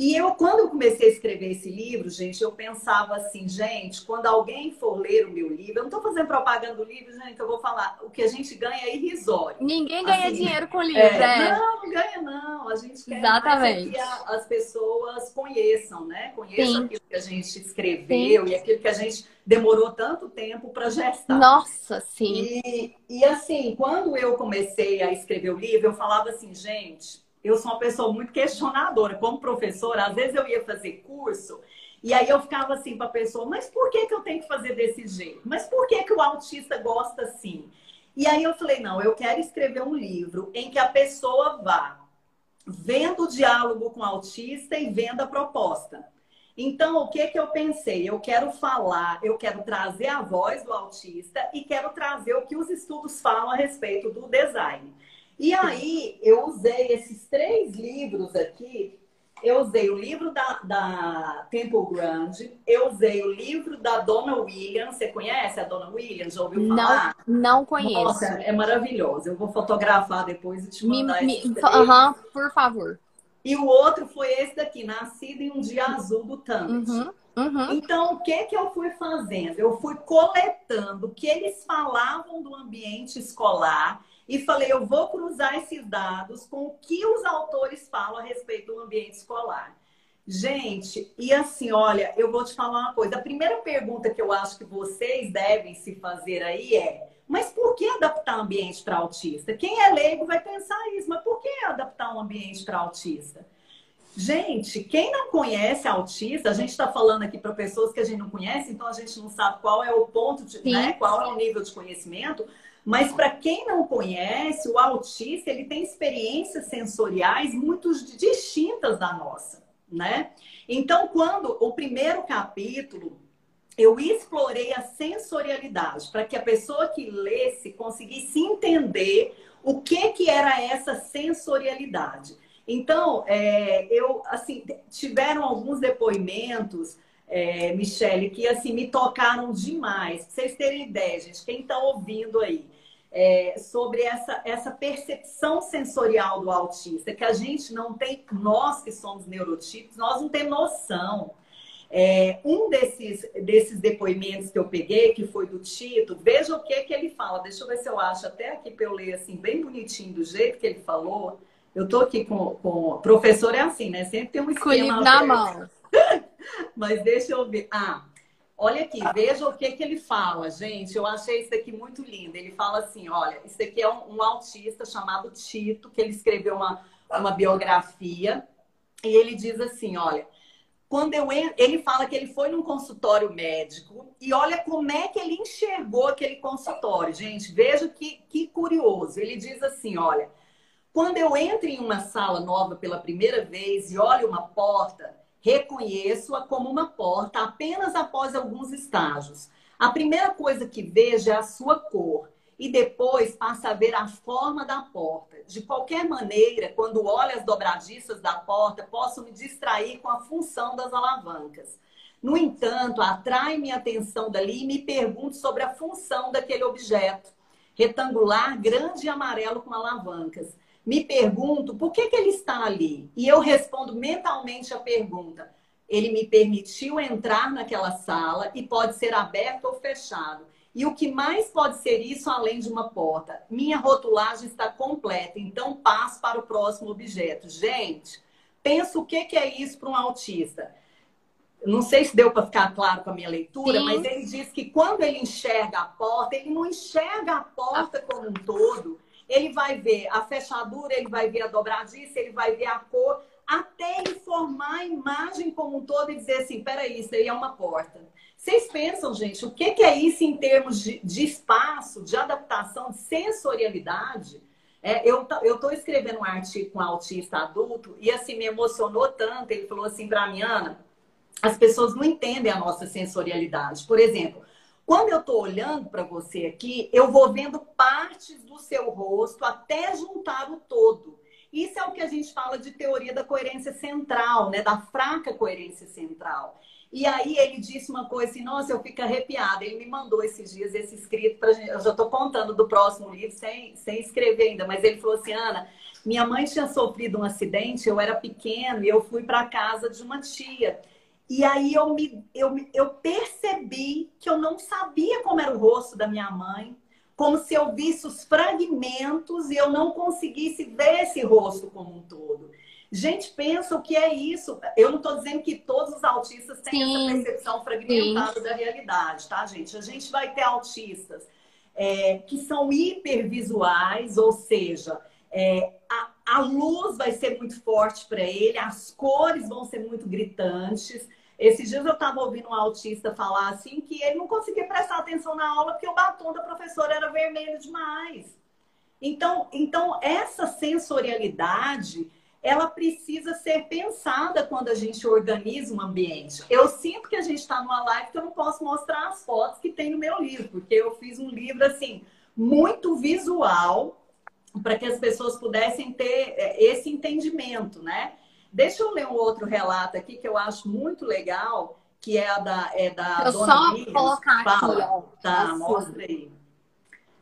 E eu, quando eu comecei a escrever esse livro, gente, eu pensava assim, gente, quando alguém for ler o meu livro, eu não estou fazendo propaganda do livro, gente, eu vou falar, o que a gente ganha é irrisório. Ninguém ganha assim, dinheiro com livro, é, é. Não, não ganha não. A gente quer Exatamente. que a, as pessoas conheçam, né? Conheçam Sim. aquilo que a gente escreveu sim. e aquilo que a gente demorou tanto tempo para gestar. Nossa, sim. E, e assim, quando eu comecei a escrever o livro, eu falava assim, gente eu sou uma pessoa muito questionadora. Como professora, às vezes eu ia fazer curso e aí eu ficava assim para a pessoa, mas por que, que eu tenho que fazer desse jeito? Mas por que, que o autista gosta assim? E aí eu falei, não, eu quero escrever um livro em que a pessoa vá vendo o diálogo com o autista e vendo a proposta. Então, o que que eu pensei? Eu quero falar, eu quero trazer a voz do autista e quero trazer o que os estudos falam a respeito do design. E aí eu usei esses três livros aqui. Eu usei o livro da, da Temple Grande, eu usei o livro da Dona Williams. Você conhece a Dona Williams? Já ouviu falar? Não, não conheço. Nossa, é maravilhoso. Eu vou fotografar depois e te mandar me, me, Aham, por favor. E o outro foi esse daqui, Nascido em um Dia Azul do Tante. Uhum, uhum. Então, o que, que eu fui fazendo? Eu fui coletando o que eles falavam do ambiente escolar e falei, eu vou cruzar esses dados com o que os autores falam a respeito do ambiente escolar. Gente, e assim, olha, eu vou te falar uma coisa. A primeira pergunta que eu acho que vocês devem se fazer aí é: mas por que adaptar ambiente para autista? Quem é leigo vai pensar isso, mas por que adaptar um ambiente para autista? Gente, quem não conhece autista, a gente está falando aqui para pessoas que a gente não conhece, então a gente não sabe qual é o ponto de, né, qual é o nível de conhecimento. Mas para quem não conhece, o autista ele tem experiências sensoriais muito distintas da nossa, né? Então, quando o primeiro capítulo eu explorei a sensorialidade para que a pessoa que lesse conseguisse entender o que que era essa sensorialidade. Então, é, eu assim tiveram alguns depoimentos é, Michele, que assim me tocaram demais. Pra vocês terem ideia, gente, quem está ouvindo aí, é, sobre essa, essa percepção sensorial do autista, que a gente não tem, nós que somos neurotípicos, nós não temos noção. É, um desses, desses depoimentos que eu peguei, que foi do Tito, veja o que, que ele fala. Deixa eu ver se eu acho até aqui para eu ler assim, bem bonitinho, do jeito que ele falou. Eu tô aqui com, com. Professor é assim, né? Sempre tem um esquema. Com o livro na mão. *laughs* Mas deixa eu ver. Ah, olha aqui, veja o que, que ele fala, gente. Eu achei isso aqui muito lindo. Ele fala assim: olha, isso aqui é um, um autista chamado Tito, que ele escreveu uma, uma biografia. E ele diz assim: olha, quando eu ele fala que ele foi num consultório médico e olha como é que ele enxergou aquele consultório, gente. Veja que, que curioso. Ele diz assim: olha, quando eu entro em uma sala nova pela primeira vez e olho uma porta, reconheço-a como uma porta apenas após alguns estágios. A primeira coisa que vejo é a sua cor e depois passa a ver a forma da porta. De qualquer maneira, quando olho as dobradiças da porta, posso me distrair com a função das alavancas. No entanto, atrai minha atenção dali e me pergunto sobre a função daquele objeto. Retangular, grande e amarelo com alavancas me pergunto por que, que ele está ali. E eu respondo mentalmente a pergunta. Ele me permitiu entrar naquela sala e pode ser aberto ou fechado. E o que mais pode ser isso além de uma porta? Minha rotulagem está completa, então passo para o próximo objeto. Gente, pensa o que, que é isso para um autista. não sei se deu para ficar claro com a minha leitura, Sim. mas ele diz que quando ele enxerga a porta, ele não enxerga a porta como um todo. Ele vai ver a fechadura, ele vai ver a dobradiça, ele vai ver a cor, até ele formar a imagem como um todo e dizer assim: peraí, isso aí é uma porta. Vocês pensam, gente, o que, é isso em termos de, de espaço, de adaptação, de sensorialidade? É, eu estou escrevendo um artigo com um autista adulto e assim me emocionou tanto. Ele falou assim para mim, Ana, as pessoas não entendem a nossa sensorialidade. Por exemplo, quando eu estou olhando para você aqui, eu vou vendo partes do seu rosto até juntar o todo. Isso é o que a gente fala de teoria da coerência central, né? Da fraca coerência central. E aí ele disse uma coisa assim, nossa, eu fico arrepiada. Ele me mandou esses dias esse escrito gente. Eu já estou contando do próximo livro sem, sem escrever ainda, mas ele falou assim, Ana, minha mãe tinha sofrido um acidente, eu era pequeno e eu fui para casa de uma tia. E aí eu, me, eu, eu percebi que eu não sabia como era o rosto da minha mãe, como se eu visse os fragmentos e eu não conseguisse ver esse rosto como um todo. Gente, pensa o que é isso. Eu não estou dizendo que todos os autistas têm Sim. essa percepção fragmentada Sim. da realidade, tá, gente? A gente vai ter autistas é, que são hipervisuais, ou seja, é, a, a luz vai ser muito forte para ele, as cores vão ser muito gritantes. Esses dias eu estava ouvindo um autista falar assim que ele não conseguia prestar atenção na aula porque o batom da professora era vermelho demais. Então, então essa sensorialidade ela precisa ser pensada quando a gente organiza um ambiente. Eu sinto que a gente está numa live que eu não posso mostrar as fotos que tem no meu livro, porque eu fiz um livro assim muito visual para que as pessoas pudessem ter é, esse entendimento, né? Deixa eu ler um outro relato aqui que eu acho muito legal, que é a da é da eu Dona só colocar Fala. aqui, ó. Tá, assim. mostra aí.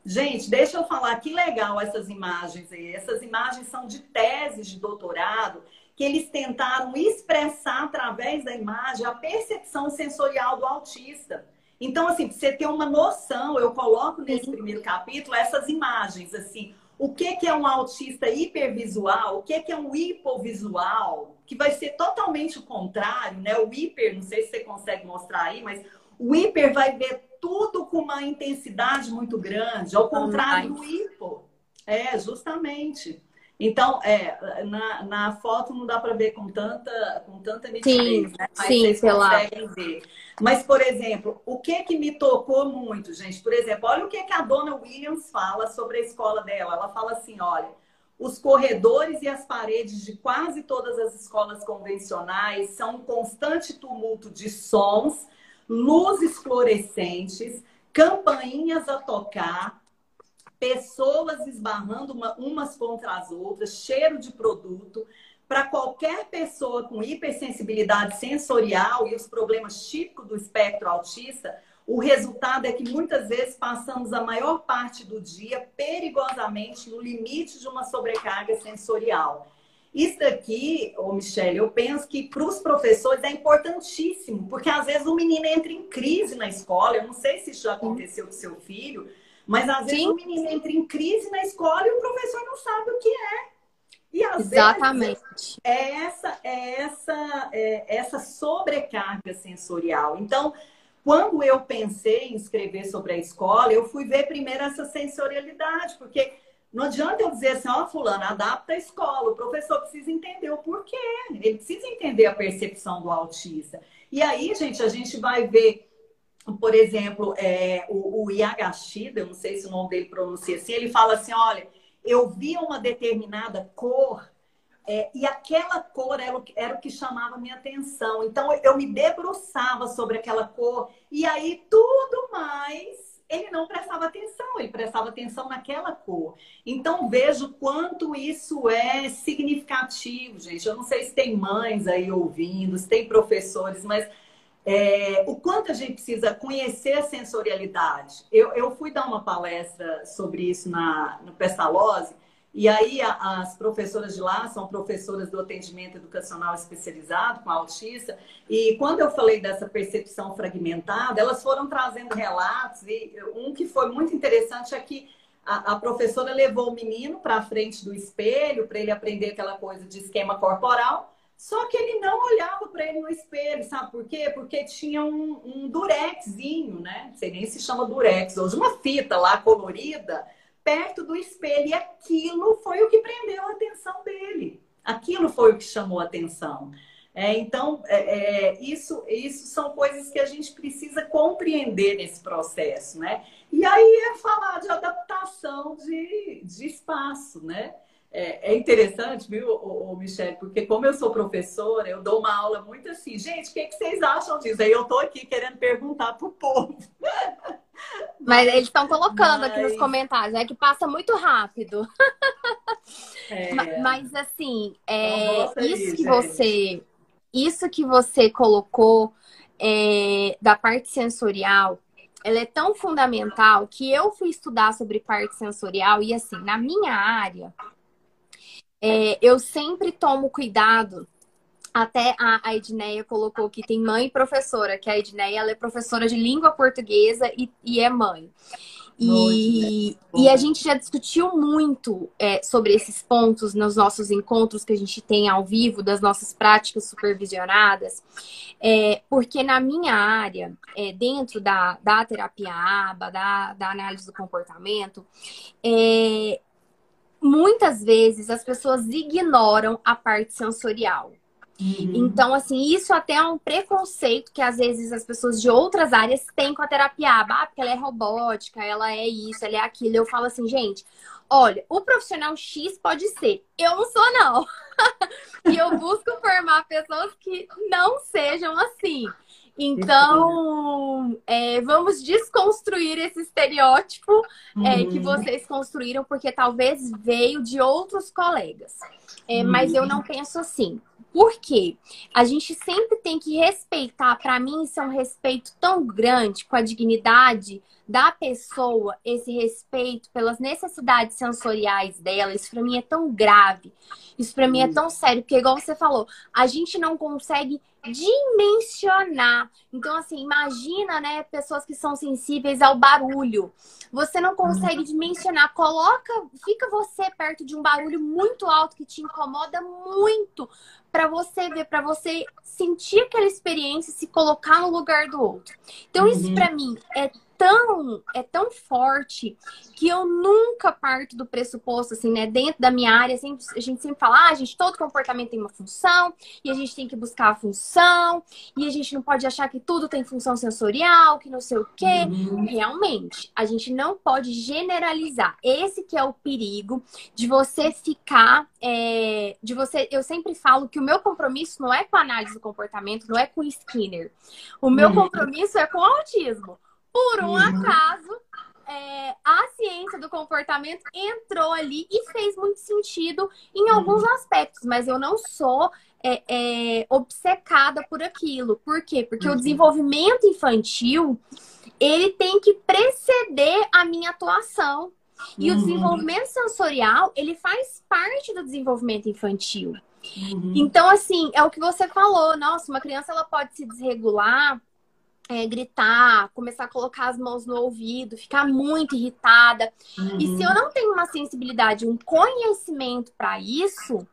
Gente, deixa eu falar que legal essas imagens aí. Essas imagens são de teses de doutorado que eles tentaram expressar através da imagem a percepção sensorial do autista. Então, assim, pra você ter uma noção, eu coloco nesse primeiro capítulo essas imagens, assim, o que, que é um autista hipervisual, o que, que é um hipovisual, que vai ser totalmente o contrário, né? O hiper, não sei se você consegue mostrar aí, mas o hiper vai ver tudo com uma intensidade muito grande, ao contrário do hipo. É, justamente. Então, é, na, na foto não dá para ver com tanta, com tanta nitidez, sim, né? Mas sim, vocês conseguem lá. ver. Mas, por exemplo, o que que me tocou muito, gente? Por exemplo, olha o que, que a dona Williams fala sobre a escola dela. Ela fala assim, olha, os corredores e as paredes de quase todas as escolas convencionais são um constante tumulto de sons, luzes fluorescentes, campainhas a tocar, pessoas esbarrando uma, umas contra as outras, cheiro de produto. Para qualquer pessoa com hipersensibilidade sensorial e os problemas típicos do espectro autista, o resultado é que muitas vezes passamos a maior parte do dia perigosamente no limite de uma sobrecarga sensorial. Isso daqui, ô Michelle, eu penso que para os professores é importantíssimo, porque às vezes o menino entra em crise na escola. Eu não sei se isso já aconteceu com seu filho, mas às vezes Sim. o menino entra em crise na escola e o professor não sabe o que é. E às Exatamente. vezes é essa, é essa, é essa sobrecarga sensorial. Então, quando eu pensei em escrever sobre a escola, eu fui ver primeiro essa sensorialidade, porque não adianta eu dizer assim, ó, oh, fulano, adapta a escola. O professor precisa entender o porquê. Ele precisa entender a percepção do autista. E aí, gente, a gente vai ver por exemplo, é, o, o Yagashida, eu não sei se o nome dele pronuncia assim, ele fala assim: olha, eu via uma determinada cor é, e aquela cor era o, era o que chamava minha atenção. Então eu me debruçava sobre aquela cor e aí tudo mais ele não prestava atenção, ele prestava atenção naquela cor. Então vejo quanto isso é significativo, gente. Eu não sei se tem mães aí ouvindo, se tem professores, mas é, o quanto a gente precisa conhecer a sensorialidade. Eu, eu fui dar uma palestra sobre isso na, no Pestalozzi, e aí a, as professoras de lá são professoras do atendimento educacional especializado com autista, e quando eu falei dessa percepção fragmentada, elas foram trazendo relatos, e um que foi muito interessante é que a, a professora levou o menino para a frente do espelho para ele aprender aquela coisa de esquema corporal, Só que ele não olhava para ele no espelho, sabe por quê? Porque tinha um, um durexzinho, né? Não sei nem se chama durex hoje, uma fita lá colorida perto do espelho. E aquilo foi o que prendeu a atenção dele. Aquilo foi o que chamou a atenção. É, então, é, é, isso, isso são coisas que a gente precisa compreender nesse processo, né? E aí é falar de adaptação de, de espaço, né? É, é, interessante, viu, ô, ô, Michelle? Porque como eu sou professora, eu dou uma aula muito assim, gente, o que, que vocês acham disso? Aí eu tô aqui querendo perguntar pro povo. *laughs* Mas eles estão colocando Mas... aqui nos comentários, é que passa muito rápido. *laughs* É... Mas, mas, assim, é, isso aí, que gente. você. Isso que você colocou é, da parte sensorial, ela é tão fundamental que eu fui estudar sobre parte sensorial e assim, na minha área, é, eu sempre tomo cuidado. Até a, a Edneia colocou que tem mãe e professora, que a Edneia ela é professora de língua portuguesa e, e é mãe. E, e, a gente já discutiu muito é, sobre esses pontos nos nossos encontros que a gente tem ao vivo, das nossas práticas supervisionadas, é, porque na minha área, é, dentro da, da terapia ABA, da, da análise do comportamento, é, muitas vezes as pessoas ignoram a parte sensorial. Uhum. Então, assim, isso até é um preconceito que às vezes as pessoas de outras áreas têm com a terapia ah, porque ela é robótica, ela é isso, ela é aquilo. Eu falo assim, gente, olha, o profissional X pode ser, eu não sou, não. *laughs* e eu busco formar pessoas que não sejam assim. Então, é, vamos desconstruir esse estereótipo é, que uhum. vocês construíram, porque talvez veio de outros colegas. É, mas eu não penso assim. Por quê? A gente sempre tem que respeitar, para mim, isso é um respeito tão grande com a dignidade da pessoa, esse respeito pelas necessidades sensoriais dela. Isso para mim é tão grave. Isso para mim é tão sério, porque igual você falou, a gente não consegue dimensionar. Então, assim, imagina, né, pessoas que são sensíveis ao barulho. Você não consegue dimensionar. Coloca, fica você perto de um barulho muito alto que te incomoda muito para você ver, para você sentir aquela experiência, se colocar no lugar do outro. Então, uhum. isso para mim é tão, é tão forte que eu nunca parto do pressuposto, assim, né? Dentro da minha área, sempre, a gente sempre fala, ah, gente, todo comportamento tem uma função, e a gente tem que buscar a função, e a gente não pode achar que tudo tem função sensorial, que não sei o quê. Uhum. Realmente, a gente não pode generalizar. Esse que é o perigo de você ficar, é, de você, eu sempre falo que o meu compromisso não é com a análise do comportamento, não é com o Skinner. O meu uhum. compromisso é com o autismo. Por um uhum. acaso, é, a ciência do comportamento entrou ali e fez muito sentido em alguns uhum. aspectos, mas eu não sou é, é, obcecada por aquilo. Por quê? Porque uhum. o desenvolvimento infantil ele tem que preceder a minha atuação. E uhum. o desenvolvimento sensorial, ele faz parte do desenvolvimento infantil. Uhum. Então, assim, é o que você falou. Nossa, uma criança ela pode se desregular é, gritar, começar a colocar as mãos no ouvido, ficar muito irritada. Uhum. E se eu não tenho uma sensibilidade, um conhecimento para isso,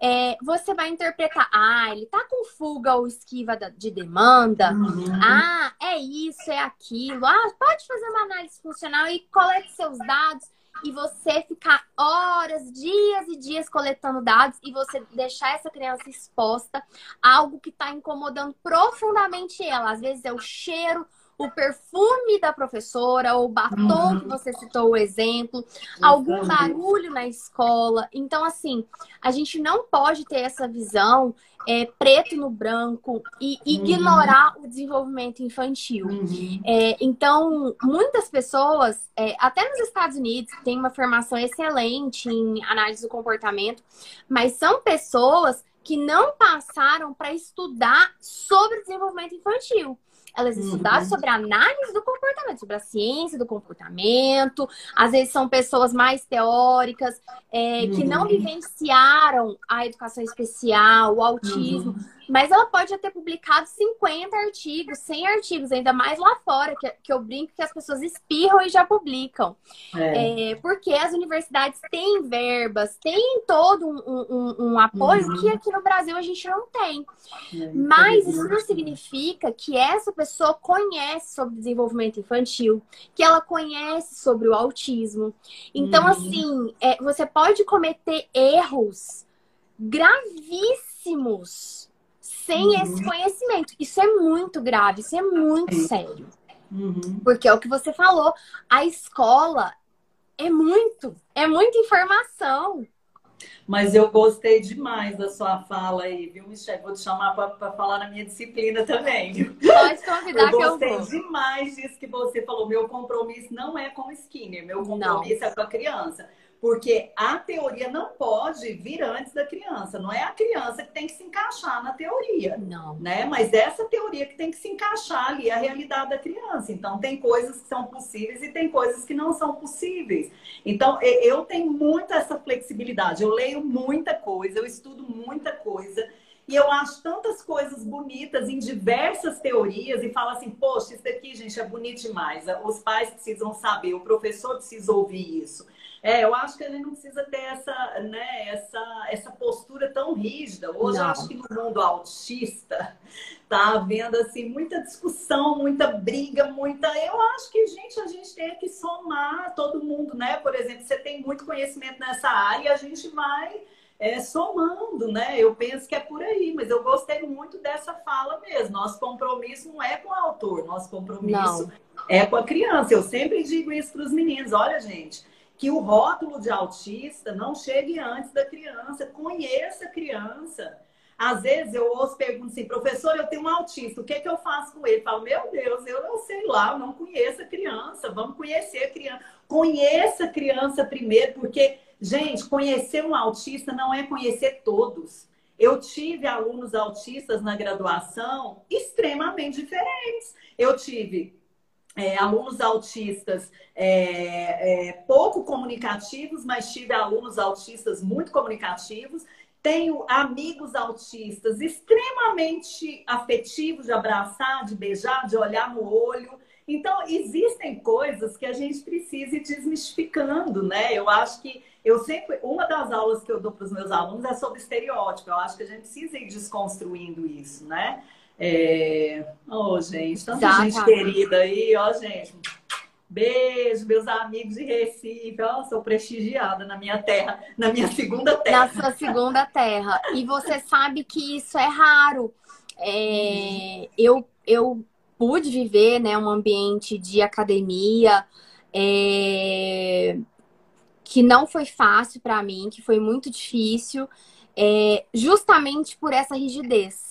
é, você vai interpretar: ah, ele tá com fuga ou esquiva de demanda. Uhum. Ah, é isso, é aquilo. Ah, pode fazer uma análise funcional e colete seus dados e você ficar horas, dias e dias coletando dados e você deixar essa criança exposta a algo que está incomodando profundamente ela. Às vezes é o cheiro, o perfume da professora, ou o batom uhum. que você citou o exemplo, algum barulho na escola. Então, assim, a gente não pode ter essa visão é, preto no branco e uhum. ignorar o desenvolvimento infantil. Uhum. É, então, muitas pessoas, é, até nos Estados Unidos, têm uma formação excelente em análise do comportamento, mas são pessoas que não passaram para estudar sobre o desenvolvimento infantil. Elas uhum. estudaram sobre a análise do comportamento, sobre a ciência do comportamento. Às vezes são pessoas mais teóricas, é, uhum. que não uhum. vivenciaram a educação especial, o autismo. Uhum. Mas ela pode já ter publicado 50 artigos, 100 artigos, ainda mais lá fora, que, que eu brinco que as pessoas espirram e já publicam. É. É, porque as universidades têm verbas, têm todo um, um, um apoio uhum. que aqui no Brasil a gente não tem. É, Mas isso não significa que essa pessoa conhece sobre desenvolvimento infantil, que ela conhece sobre o autismo. Então, uhum. assim, é, você pode cometer erros gravíssimos sem uhum. esse conhecimento. Isso é muito grave, isso é muito sério. Uhum. Porque é o que você falou, a escola é muito, é muita informação. Mas eu gostei demais da sua fala aí, viu, Michelle? Vou te chamar para falar na minha disciplina também. Pode convidar eu que eu vou. Gostei demais disso que você falou. Meu compromisso não é com o Skinner, meu compromisso não. é com a criança. Porque a teoria não pode vir antes da criança. Não é a criança que tem que se encaixar na teoria. Não. Né? Mas essa teoria que tem que se encaixar ali, a realidade da criança. Então, tem coisas que são possíveis e tem coisas que não são possíveis. Então, eu tenho muito essa flexibilidade. Eu leio muita coisa, eu estudo muita coisa. E eu acho tantas coisas bonitas em diversas teorias e falo assim, poxa, isso daqui, gente, é bonito demais. Os pais precisam saber, o professor precisa ouvir isso. É, eu acho que ele não precisa ter essa, né, essa, essa postura tão rígida. Hoje não. eu acho que no mundo autista tá havendo assim muita discussão, muita briga, muita. Eu acho que, gente, a gente tem que somar todo mundo, né? Por exemplo, você tem muito conhecimento nessa área e a gente vai é, somando, né? Eu penso que é por aí, mas eu gostei muito dessa fala mesmo. Nosso compromisso não é com o autor, nosso compromisso não. é com a criança. Eu sempre digo isso para os meninos: olha, gente que o rótulo de autista não chegue antes da criança, conheça a criança. Às vezes eu ouço perguntas assim, professor, eu tenho um autista, o que, é que eu faço com ele? Eu falo, meu Deus, eu não sei lá, eu não conheço a criança, vamos conhecer a criança. Conheça a criança primeiro, porque, gente, conhecer um autista não é conhecer todos. Eu tive alunos autistas na graduação extremamente diferentes. Eu tive é, alunos autistas é, é, pouco comunicativos, mas tive alunos autistas muito comunicativos. Tenho amigos autistas extremamente afetivos de abraçar, de beijar, de olhar no olho. Então, existem coisas que a gente precisa ir desmistificando, né? Eu acho que eu sempre. Uma das aulas que eu dou para os meus alunos é sobre estereótipo. Eu acho que a gente precisa ir desconstruindo isso, né? É... Oh, gente, tanta Já, gente querida aí, ó, gente. Beijo, meus amigos de Recife. Ó, sou prestigiada na minha terra, na minha segunda terra. Na sua segunda terra. E você sabe que isso é raro. É... eu, eu pude viver né, um ambiente de academia é... que não foi fácil para mim, que foi muito difícil, é... justamente por essa rigidez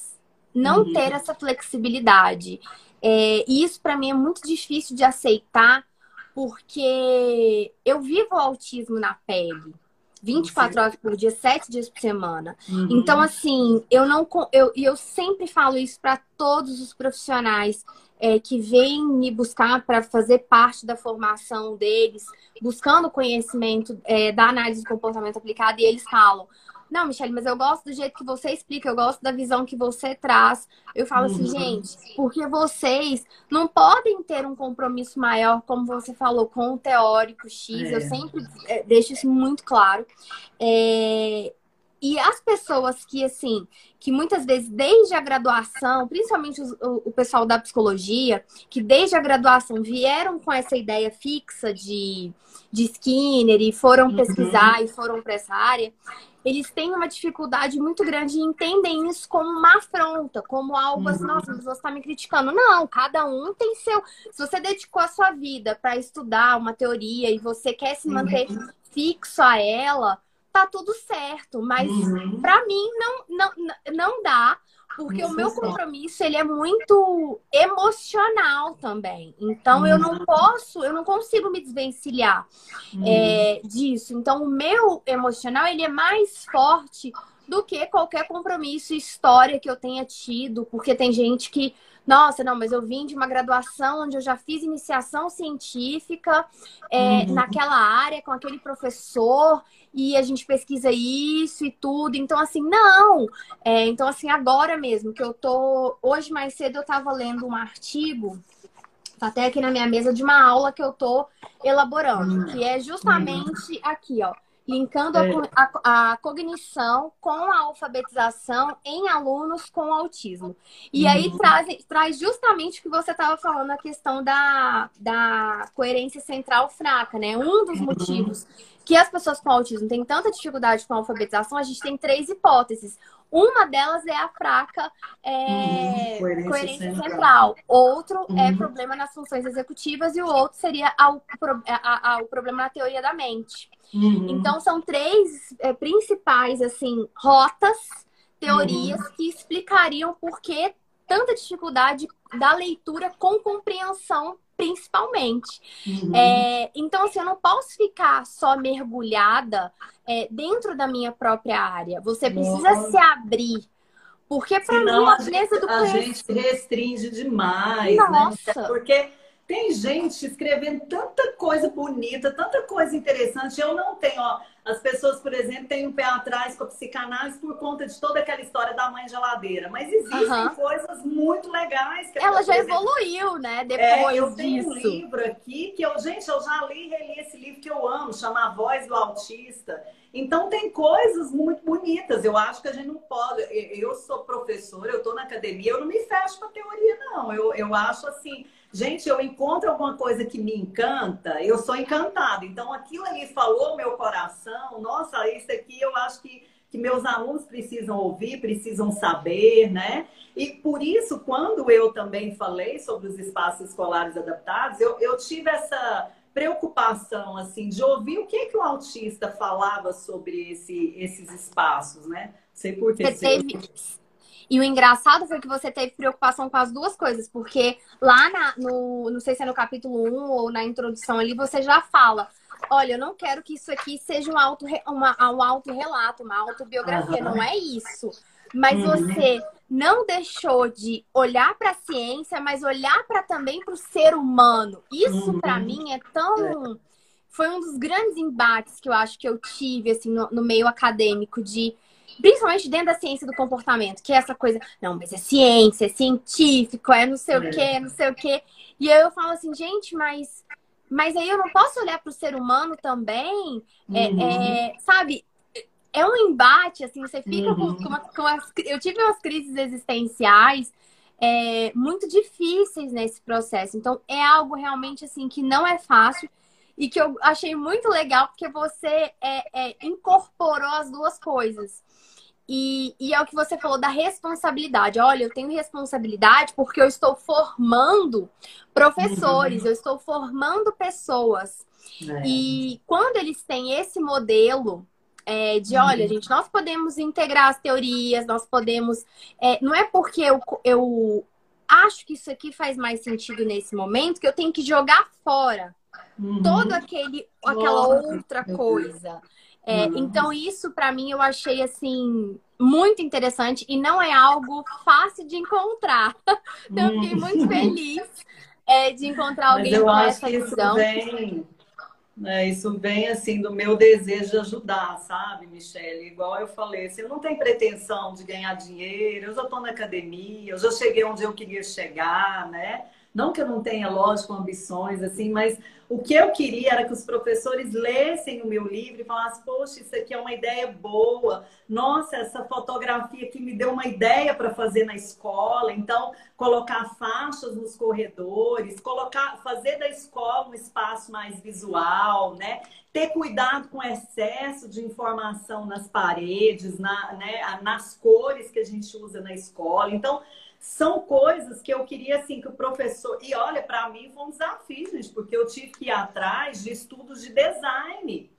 não uhum. ter essa flexibilidade. É, e isso para mim é muito difícil de aceitar, porque eu vivo o autismo na pele. 24 Sim. horas por dia, 7 dias por semana. Uhum. Então, assim, eu não eu, eu sempre falo isso para todos os profissionais é, que vêm me buscar para fazer parte da formação deles, buscando conhecimento é, da análise de comportamento aplicado, e eles falam: não, Michelle, mas eu gosto do jeito que você explica, eu gosto da visão que você traz. Eu falo assim, uhum. gente, porque vocês não podem ter um compromisso maior, como você falou, com o teórico X. É. Eu sempre é, deixo isso muito claro. É... E as pessoas que, assim, que muitas vezes desde a graduação, principalmente o, o, pessoal da psicologia, que desde a graduação vieram com essa ideia fixa de, de Skinner e foram uhum. pesquisar uhum. e foram para essa área, eles têm uma dificuldade muito grande e entendem isso como uma afronta, como algo assim, uhum. nossa, você está me criticando. Não, cada um tem seu. Se você dedicou a sua vida para estudar uma teoria e você quer se manter uhum. fixo a ela, tá tudo certo. Mas uhum. para mim não, não, não dá porque Isso o meu compromisso ele é muito emocional também. Então eu não uhum. posso, eu não consigo me desvencilhar uhum. é, disso. Então o meu emocional ele é mais forte do que qualquer compromisso, história que eu tenha tido, porque tem gente que nossa, não, mas eu vim de uma graduação onde eu já fiz iniciação científica é, uhum. naquela área com aquele professor e a gente pesquisa isso e tudo. Então, assim, não. É, então, assim, agora mesmo que eu tô. Hoje mais cedo eu tava lendo um artigo, tá até aqui na minha mesa, de uma aula que eu tô elaborando, uhum. que é justamente aqui, ó linkando a, é. a, a, cognição com a alfabetização em alunos com autismo. E uhum. aí traz, traz justamente o que você estava falando, a questão da, da coerência central fraca, né? Um dos uhum. motivos que as pessoas com autismo têm tanta dificuldade com a alfabetização, a gente tem três hipóteses. Uma delas é a fraca é, uhum, coerência, coerência central. central. Outro é uhum. é problema nas funções executivas e o outro seria o, a, a, o problema na teoria da mente. Uhum. Então, são três é, principais, assim, rotas, teorias uhum. que explicariam por que tanta dificuldade da leitura com compreensão, principalmente. Uhum. É, então, assim, eu não posso ficar só mergulhada é, dentro da minha própria área. Você precisa se abrir. Porque para mim, a beleza do A gente restringe demais, né? Nossa. né? Porque tem gente escrevendo tanta coisa bonita, tanta coisa interessante. Eu não tenho, ó. As pessoas, por exemplo, têm um pé atrás com a psicanálise por conta de toda aquela história da mãe geladeira. Mas existem uhum. coisas muito legais. Que Ela já exemplo, evoluiu, né? Depois é, eu disso. tenho um livro aqui que eu, gente, eu já li e reli esse livro que eu amo, chama A Voz do Autista. Então tem coisas muito bonitas. Eu acho que a gente não pode. Eu sou professora, eu estou na academia, eu não me fecho para teoria, não. Eu, eu acho assim Gente, eu encontro alguma coisa que me encanta, eu sou encantada. Então, aquilo ali falou meu coração. Nossa, isso aqui eu acho que, que meus alunos precisam ouvir, precisam saber, né? E por isso, quando eu também falei sobre os espaços escolares adaptados, eu, eu tive essa preocupação, assim, de ouvir o que, que o autista falava sobre esse, esses espaços, né? Sei por que. Você teve, e o engraçado foi que você teve preocupação com as duas coisas, porque lá na, no, não sei se é no capítulo 1 ou na introdução ali, você já fala. Olha, eu não quero que isso aqui seja um auto, uma, um autorrelato, uma autobiografia. Uhum. Não é isso. Mas uhum. você não deixou de olhar para a ciência, mas olhar para também para o ser humano. Isso uhum. para mim é tão foi um dos grandes embates que eu acho que eu tive assim no, no meio acadêmico de principalmente dentro da ciência do comportamento, que é essa coisa, não, mas é ciência, é científico, é não sei o quê, é não sei o quê. E aí eu falo assim, gente, mas, mas aí eu não posso olhar para o ser humano também, é, uhum. é, sabe? É um embate, assim, você fica uhum. com, com, uma, com as, Eu tive umas crises existenciais é, muito difíceis nesse processo. Então, é algo realmente, assim, que não é fácil e que eu achei muito legal porque você é, é, incorporou as duas coisas. E, e, é o que você falou da responsabilidade. Olha, eu tenho responsabilidade porque eu estou formando professores, uhum. eu estou formando pessoas. É. E quando eles têm esse modelo é, de, uhum. olha, gente, nós podemos integrar as teorias, nós podemos. É, não é porque eu, eu acho que isso aqui faz mais sentido nesse momento que eu tenho que jogar fora uhum. todo aquele aquela outra coisa. É, uhum. Então, isso para mim eu achei assim muito interessante e não é algo fácil de encontrar. *laughs* então, eu fiquei muito uhum. feliz é, de encontrar alguém com essa visão. Vem, né, isso vem assim do meu desejo de ajudar, sabe, Michelle? Igual eu falei, assim, eu não tenho pretensão de ganhar dinheiro, eu já estou na academia, eu já cheguei onde eu queria chegar, né? Não que eu não tenha, lógico, ambições, assim, mas o que eu queria era que os professores lessem o meu livro e falassem, poxa, isso aqui é uma ideia boa. Nossa, essa fotografia aqui me deu uma ideia para fazer na escola. Então, colocar faixas nos corredores, colocar, fazer da escola um espaço mais visual, né? Ter cuidado com o excesso de informação nas paredes, na, né? nas cores que a gente usa na escola. Então, são coisas que eu queria assim que o professor. E olha, para mim foi um desafio, gente, porque eu tive que ir atrás de estudos de design.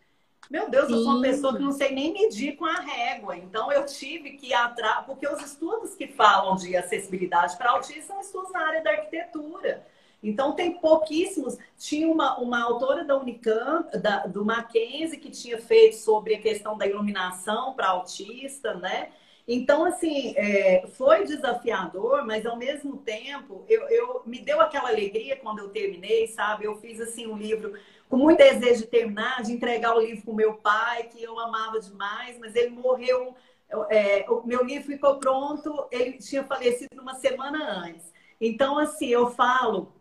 Meu Deus, Sim. eu sou uma pessoa que não sei nem medir com a régua. Então eu tive que ir atrás, porque os estudos que falam de acessibilidade para autistas são estudos na área da arquitetura. Então tem pouquíssimos. Tinha uma, uma autora da Unicamp, da, do Mackenzie, que tinha feito sobre a questão da iluminação para autista, né? Então, assim, é, foi desafiador, mas ao mesmo tempo, eu, eu, me deu aquela alegria quando eu terminei, sabe? Eu fiz, assim, um livro com muito desejo de terminar, de entregar o livro para o meu pai, que eu amava demais, mas ele morreu. É, o meu livro ficou pronto, ele tinha falecido uma semana antes. Então, assim, eu falo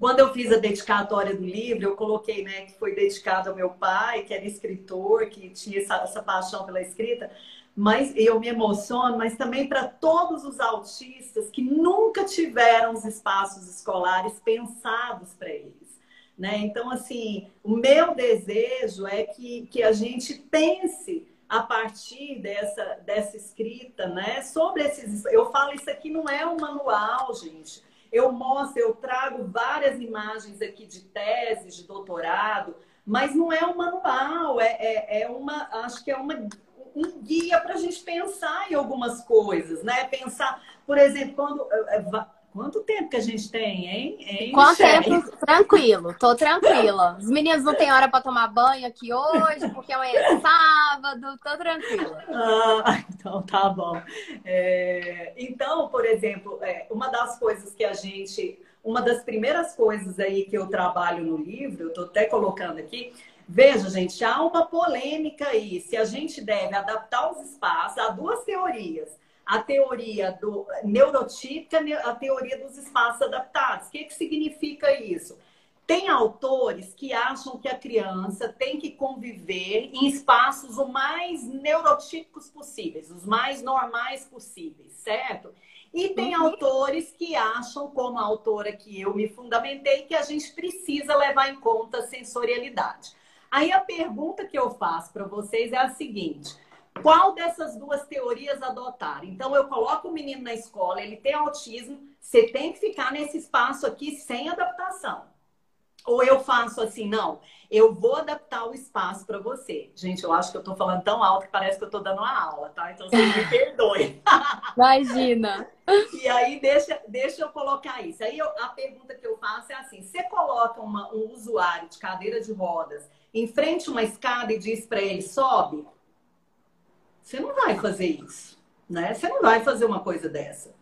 quando eu fiz a dedicatória do livro, eu coloquei, né, que foi dedicado ao meu pai, que era escritor, que tinha essa, essa paixão pela escrita, mas eu me emociono, mas também para todos os autistas que nunca tiveram os espaços escolares pensados para eles. Né? Então, assim, o meu desejo é que, que a gente pense a partir dessa, dessa escrita, né? Sobre esses. Eu falo, isso aqui não é um manual, gente eu mostro, eu trago várias imagens aqui de teses, de doutorado, mas não é um manual, é, é, é uma, acho que é uma, um guia para a gente pensar em algumas coisas, né? Pensar, por exemplo, quando é, é, Quanto tempo que a gente tem, hein? hein Quanto tempo? Tranquilo, tô tranquila. Os meninos não têm hora para tomar banho aqui hoje, porque amanhã é sábado, tô tranquila. Ah, *laughs* então tá bom. É, então, por exemplo, é, uma das coisas que a gente. Uma das primeiras coisas aí que eu trabalho no livro, eu tô até colocando aqui, Veja, gente, há uma polêmica aí se a gente deve adaptar os espaços. Há duas teorias a teoria do neurotípica, a teoria dos espaços adaptados. O que, que significa isso? Tem autores que acham que a criança tem que conviver em espaços o mais neurotípicos possíveis, os mais normais possíveis, certo? E tem uhum. autores que acham, como a autora que eu me fundamentei, que a gente precisa levar em conta a sensorialidade. Aí a pergunta que eu faço para vocês é a seguinte: qual dessas duas teorias adotar? Então, eu coloco o menino na escola, ele tem autismo, você tem que ficar nesse espaço aqui sem adaptação. Ou eu faço assim, não, eu vou adaptar o espaço para você. Gente, eu acho que eu estou falando tão alto que parece que eu estou dando uma aula, tá? Então vocês me perdoem. *laughs* Imagina. e aí, deixa, deixa eu colocar isso. Aí eu, a pergunta que eu faço é assim: você coloca uma, um usuário de cadeira de rodas em frente a uma escada e diz para ele, sobe? Você não vai fazer isso, né? Você não vai fazer uma coisa dessa.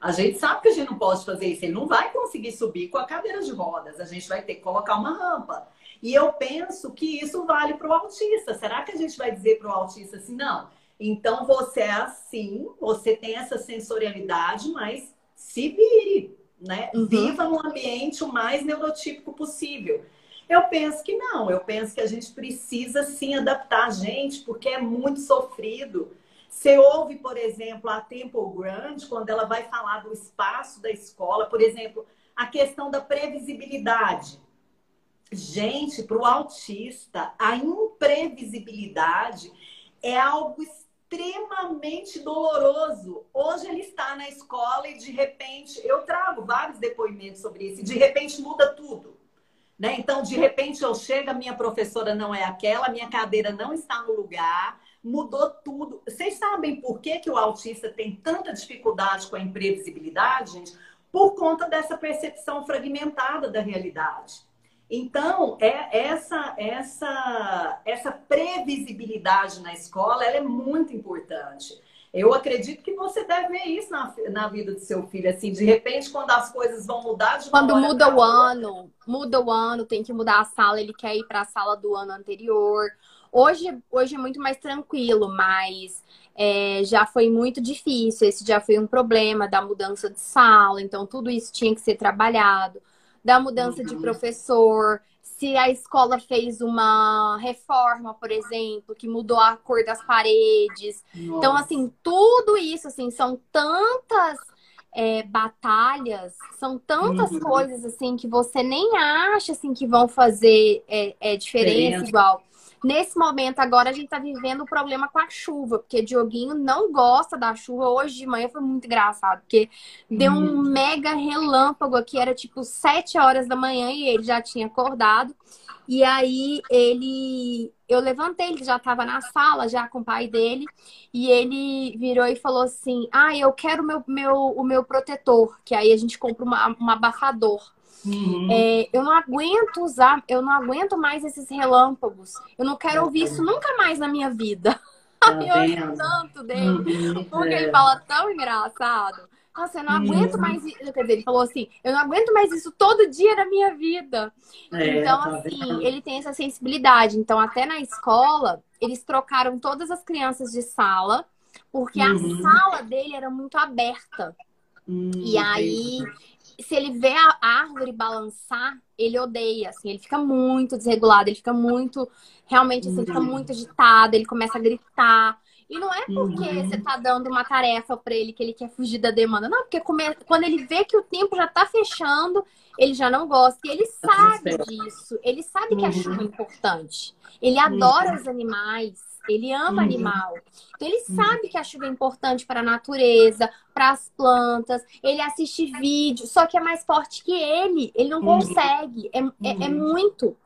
A gente sabe que a gente não pode fazer isso. Ele não vai conseguir subir com a cadeira de rodas. A gente vai ter que colocar uma rampa. E eu penso que isso vale para o autista. Será que a gente vai dizer para o autista assim, não? Então você é assim, você tem essa sensorialidade, mas se vire, né? Uhum. Viva num ambiente o mais neurotípico possível. Eu penso que não, eu penso que a gente precisa sim adaptar a gente, porque é muito sofrido. Você ouve, por exemplo, a Temple Grande, quando ela vai falar do espaço da escola, por exemplo, a questão da previsibilidade. Gente, para o autista, a imprevisibilidade é algo extremamente doloroso. Hoje ele está na escola e de repente, eu trago vários depoimentos sobre isso, e de repente muda tudo. Né? Então, de repente, eu chego, a minha professora não é aquela, minha cadeira não está no lugar, mudou tudo. Vocês sabem por que, que o autista tem tanta dificuldade com a imprevisibilidade, gente? Por conta dessa percepção fragmentada da realidade. Então, é essa essa essa previsibilidade na escola, ela é muito importante. Eu acredito que você deve ver isso na, na vida do seu filho, assim, de repente, quando as coisas vão mudar de Quando muda o ano, muda o ano, tem que mudar a sala, ele quer ir para a sala do ano anterior. Hoje, hoje é muito mais tranquilo, mas é, já foi muito difícil. Esse já foi um problema da mudança de sala, então tudo isso tinha que ser trabalhado. Da mudança uhum. de professor, se a escola fez uma reforma, por exemplo, que mudou a cor das paredes. Nossa. Então, assim, tudo isso, assim, são tantas é, batalhas, são tantas uhum. coisas, assim, que você nem acha, assim, que vão fazer é, é diferença igual. Nesse momento agora a gente tá vivendo o problema com a chuva, porque Dioguinho não gosta da chuva. Hoje de manhã foi muito engraçado, porque deu um uhum. mega relâmpago aqui, era tipo 7 horas da manhã e ele já tinha acordado. E aí ele eu levantei, ele já estava na sala já com o pai dele, e ele virou e falou assim: "Ah, eu quero meu, meu o meu protetor", que aí a gente compra uma, um abafador. Uhum. É, eu não aguento usar, eu não aguento mais esses relâmpagos. Eu não quero ouvir isso nunca mais na minha vida. *laughs* Tá eu acho tanto dele. Uhum, porque é. ele fala tão engraçado. Nossa, eu não aguento uhum. mais isso. Quer dizer, ele falou assim: eu não aguento mais isso todo dia da minha vida. É, então, tá assim, vendo? ele tem essa sensibilidade. Então, até na escola, eles trocaram todas as crianças de sala, porque uhum. a sala dele era muito aberta. Uhum, e aí, se ele vê a árvore balançar, ele odeia, assim, ele fica muito desregulado, ele fica muito, realmente, assim, fica uhum. muito agitado, ele começa a gritar. E não é porque uhum. você tá dando uma tarefa para ele que ele quer fugir da demanda. Não, porque come... quando ele vê que o tempo já tá fechando, ele já não gosta. E ele tá sabe disso. Ele sabe que a chuva é uhum. importante. Ele adora uhum. os animais. Ele ama uhum. animal. Então ele uhum. sabe que a chuva é importante para a natureza, para as plantas. Ele assiste vídeo, só que é mais forte que ele. Ele não uhum. consegue. É, é, é, muito.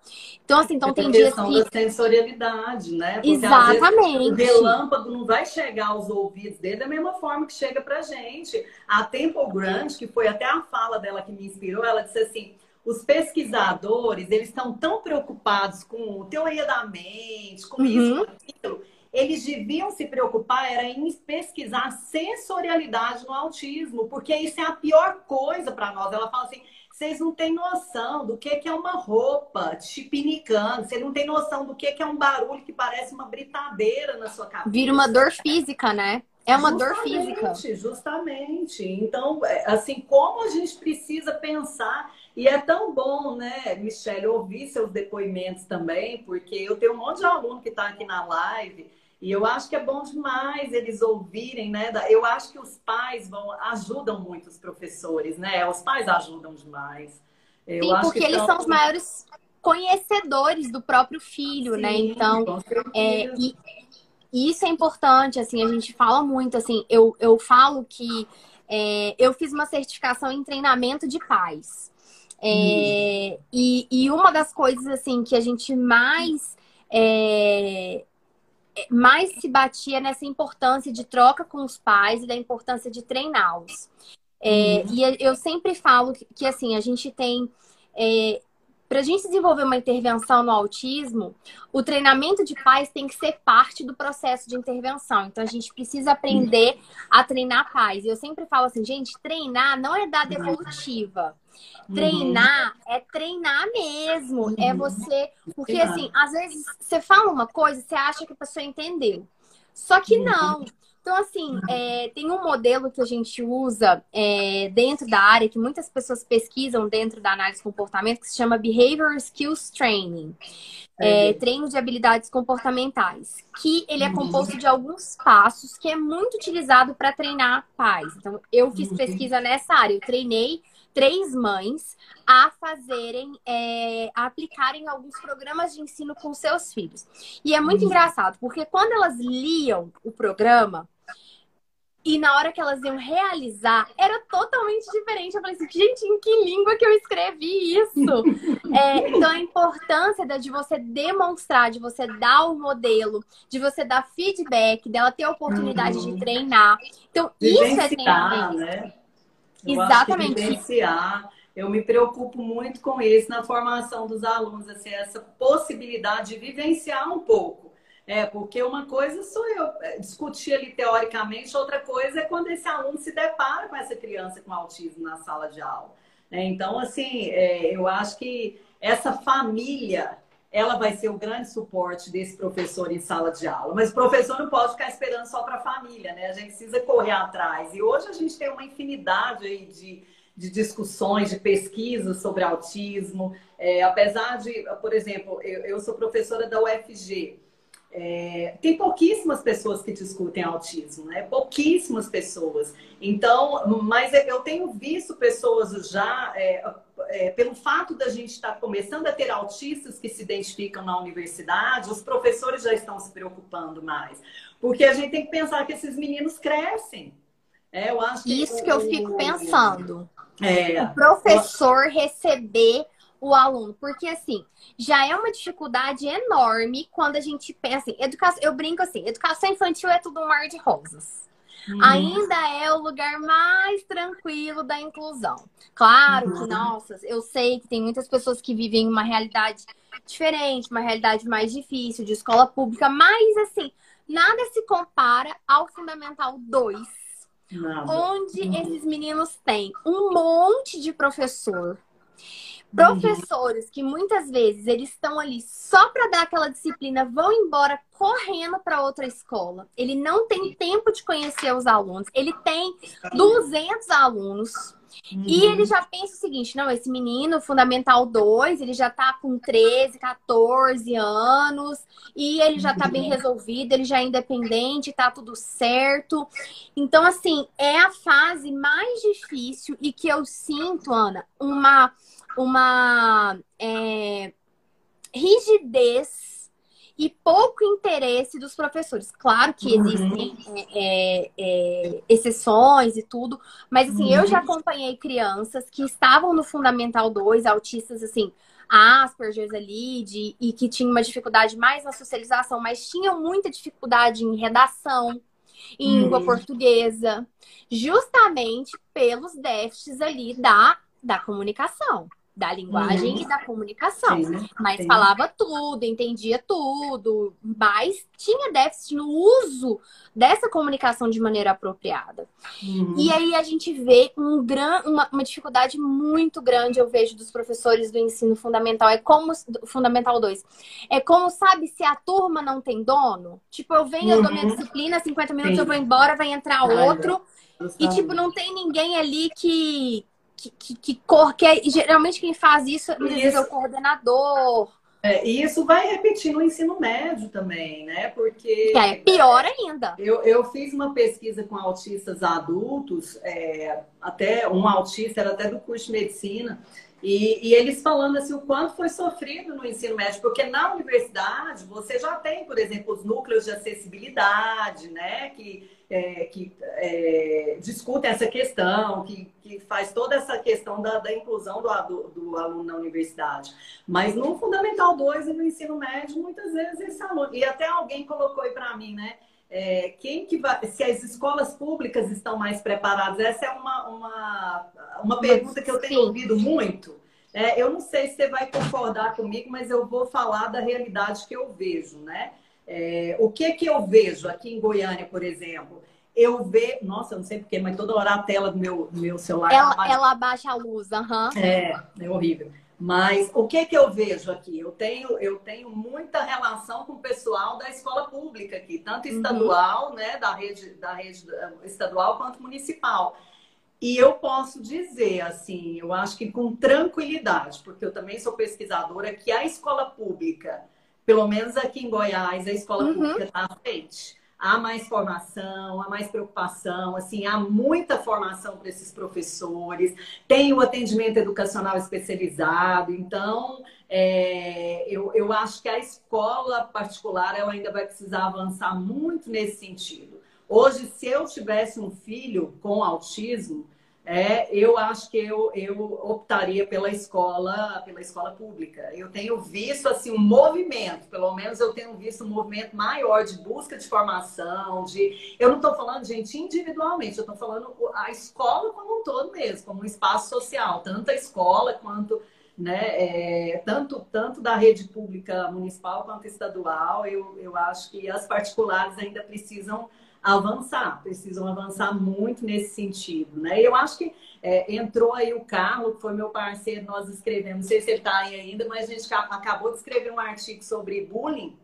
Então, assim, então é tem dias que. da sensorialidade, né? Porque, Exatamente. o relâmpago não vai chegar aos ouvidos dele da mesma forma que chega pra gente. A Temple Grant, que foi até a fala dela que me inspirou, ela disse assim os pesquisadores, eles estão tão preocupados com teoria da mente, com uhum. isso, com aquilo, eles deviam se preocupar era em pesquisar sensorialidade no autismo, porque isso é a pior coisa para nós. Ela fala assim, vocês não têm noção do que é uma roupa chipinicando, vocês não têm noção do que é um barulho que parece uma britadeira na sua cabeça. Vira uma dor física, né? É uma justamente, dor física. Justamente. Então, é, assim, como a gente precisa pensar e é tão bom, né, Michelle, ouvir seus depoimentos também, porque eu tenho um monte de aluno que está aqui na live e eu acho que é bom demais eles ouvirem, né? Eu acho que os pais vão ajudam muito os professores, né? Os pais ajudam demais. Eu Sim, porque eles são os maiores conhecedores do próprio filho, né? Sim, né? Então, é, e, e, isso é importante, assim, a gente fala muito, assim, eu, eu falo que é, eu fiz uma certificação em treinamento de pais. É, e, e, uma das coisas assim que a gente mais é, mais se batia nessa importância de troca com os pais e da importância de treiná-los. É, uhum. E eu sempre falo que, que assim a gente tem é, para a gente desenvolver uma intervenção no autismo, o treinamento de pais tem que ser parte do processo de intervenção. Então, a gente precisa aprender a treinar pais. E eu sempre falo assim, gente, treinar não é dar devolutiva. Treinar uhum. é treinar mesmo. É uhum. É você. Porque, assim, às vezes você fala uma coisa, você acha que a pessoa entendeu. Só que uhum. Então, assim, é, tem um modelo que a gente usa é, dentro da área, que muitas pessoas pesquisam dentro da análise de comportamento, que se chama Behavior Skills Training. É, é, treino de habilidades comportamentais, que ele é uhum. composto de alguns passos que é muito utilizado para treinar pais. Então, eu fiz uhum. pesquisa nessa área, eu treinei três mães a fazerem, é, a aplicarem alguns programas de ensino com seus filhos. E é muito uhum. engraçado, porque quando elas liam o programa, e na hora que elas iam realizar, era totalmente diferente. Eu falei assim, gente, em que língua que eu escrevi isso? *laughs* é, então, a importância de você demonstrar, de você dar o modelo, de você dar feedback, dela ter a oportunidade uhum. de treinar. Então, isso é treinamento. Né? Eu Exatamente. vivenciar. Eu me preocupo muito com isso na formação dos alunos, assim, essa possibilidade de vivenciar um pouco é, porque uma coisa sou eu é, discutir ali teoricamente, outra coisa é quando esse aluno se depara com essa criança com autismo na sala de aula. Né? Então, assim, é, eu acho que essa família, ela vai ser o grande suporte desse professor em sala de aula. Mas o professor não pode ficar esperando só para a família, né? A gente precisa correr atrás. E hoje a gente tem uma infinidade aí de, de discussões, de pesquisas sobre autismo. É, apesar de, por exemplo, eu, eu sou professora da UFG. É, tem pouquíssimas pessoas que discutem autismo, né? Pouquíssimas pessoas. Então, mas eu tenho visto pessoas já, é, é, pelo fato da gente estar começando a ter autistas que se identificam na universidade, os professores já estão se preocupando mais. Porque a gente tem que pensar que esses meninos crescem. É, eu acho que Isso que eu fico pensando. É, o professor receber o aluno, porque assim, já é uma dificuldade enorme quando a gente pensa assim, educação, eu brinco assim, educação infantil é tudo um mar de rosas. Uhum. Ainda é o lugar mais tranquilo da inclusão. Claro uhum. que, nossa, eu sei que tem muitas pessoas que vivem uma realidade diferente, uma realidade mais difícil, de escola pública, mas assim, nada se compara ao Fundamental 2, Nada. onde uhum. esses meninos têm um monte de professor Professores que muitas vezes eles estão ali só para dar aquela disciplina, vão embora correndo para outra escola. Ele não tem tempo de conhecer os alunos. Ele tem 200 alunos. Uhum. E ele já pensa o seguinte: não, esse menino, Fundamental 2, ele já tá com 13, 14 anos, e ele já tá bem resolvido, ele já é independente, tá tudo certo. Então, assim, é a fase mais difícil e que eu sinto, Ana, uma uma é, rigidez e pouco interesse dos professores. Claro que uhum. existem uhum. é, é, exceções e tudo, mas assim, uhum. eu já acompanhei crianças que estavam no Fundamental 2, autistas assim, Asperger ali, de, e que tinham uma dificuldade mais na socialização, mas tinham muita dificuldade em redação, em uhum. língua portuguesa, justamente pelos déficits ali da, da comunicação da linguagem uhum. e da comunicação. Sim, mas sim. falava tudo, entendia tudo, mas tinha déficit no uso dessa comunicação de maneira apropriada. Uhum. E aí a gente vê um gran, uma, uma, dificuldade muito grande, eu vejo, dos professores do ensino fundamental. É como. Fundamental 2. É como, sabe, se a turma não tem dono? Tipo, eu venho, uhum. eu dou minha uhum. disciplina, 50 minutos sim. eu vou embora, vai entrar outro. E, tipo, não tem ninguém ali que, que, que, que, cor, que é, geralmente quem faz isso, isso. é o coordenador. É, e isso vai repetir no ensino médio também, né? Porque. É pior ainda. Eu, eu fiz uma pesquisa com autistas adultos, é, até um autista era até do curso de medicina, e, e, eles falando assim o quanto foi sofrido no ensino médio, porque na universidade você já tem, por exemplo, os núcleos de acessibilidade, né? Que é, que é, discutem essa questão, que, que faz toda essa questão da, da inclusão do, do, do, aluno na universidade. Mas no Fundamental 2 e no ensino médio, muitas vezes esse aluno. E até alguém colocou aí para mim, né? É, quem que vai, se as escolas públicas estão mais preparadas? Essa é uma, uma, uma pergunta que eu tenho ouvido muito. É, eu não sei se você vai concordar comigo, mas eu vou falar da realidade que eu vejo, né? É, o que que eu vejo aqui em Goiânia, por exemplo? Eu vejo. Nossa, eu não sei porquê, mas toda hora a tela do meu, do meu celular. Ela, abaixa... ela abaixa a luz, aham. Uhum. É, é horrível. Mas o que que eu vejo aqui? Eu tenho, eu tenho muita relação com o pessoal da escola pública aqui, tanto uhum. estadual, uhum. né, da rede, da rede eh, estadual quanto municipal. E eu posso dizer, assim, eu acho que com tranquilidade, porque eu também sou pesquisadora, que a escola pública pelo menos aqui em Goiás, a escola uhum. pública está à frente. Há mais formação, há mais preocupação, assim, há muita formação para esses professores, tem o atendimento educacional especializado, então é, eu, eu acho que a escola particular ela ainda vai precisar avançar muito nesse sentido. Hoje, se eu tivesse um filho com autismo, é, eu acho que eu, eu optaria pela escola, pela escola pública. Eu tenho visto assim um movimento, pelo menos eu tenho visto um movimento maior de busca de formação, de eu não estou falando gente individualmente, eu estou falando a escola como um todo mesmo, como um espaço social, tanto a escola quanto né, é, tanto, tanto da rede pública municipal quanto estadual, eu, eu acho que as particulares ainda precisam avançar, precisam avançar muito nesse sentido, né? Eu acho que é, entrou aí o Carlos, que foi meu parceiro, nós escrevemos, não sei se ele está aí ainda, mas a gente acabou de escrever um artigo sobre bullying,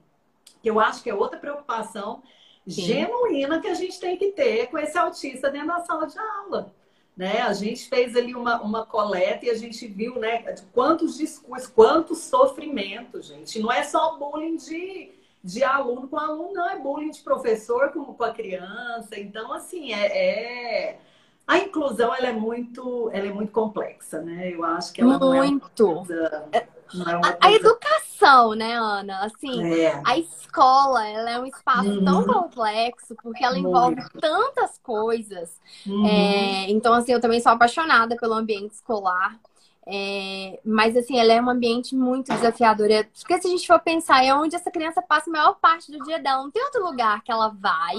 que eu acho que é outra preocupação Sim. genuína que a gente tem que ter com esse autista dentro da sala de aula. Né? A gente fez ali uma, uma coleta e a gente viu né, quantos discursos, quantos sofrimentos, gente. Não é só bullying de de aluno com aluno, não, é bullying de professor com, com a criança. Então, assim, é, é... A inclusão ela é muito, ela é muito complexa, né? Eu acho que ela muito. é uma coisa, não é uma a, coisa... a, educação, né, Ana? Assim, é. a escola, ela é um espaço uhum. tão complexo porque ela muito. envolve tantas coisas. Uhum. É, então, assim, eu também sou apaixonada pelo ambiente escolar. É, mas assim, ela é um ambiente muito desafiador. É, porque se a gente for pensar, é onde essa criança passa a maior parte do dia dela. Não tem outro lugar que ela vai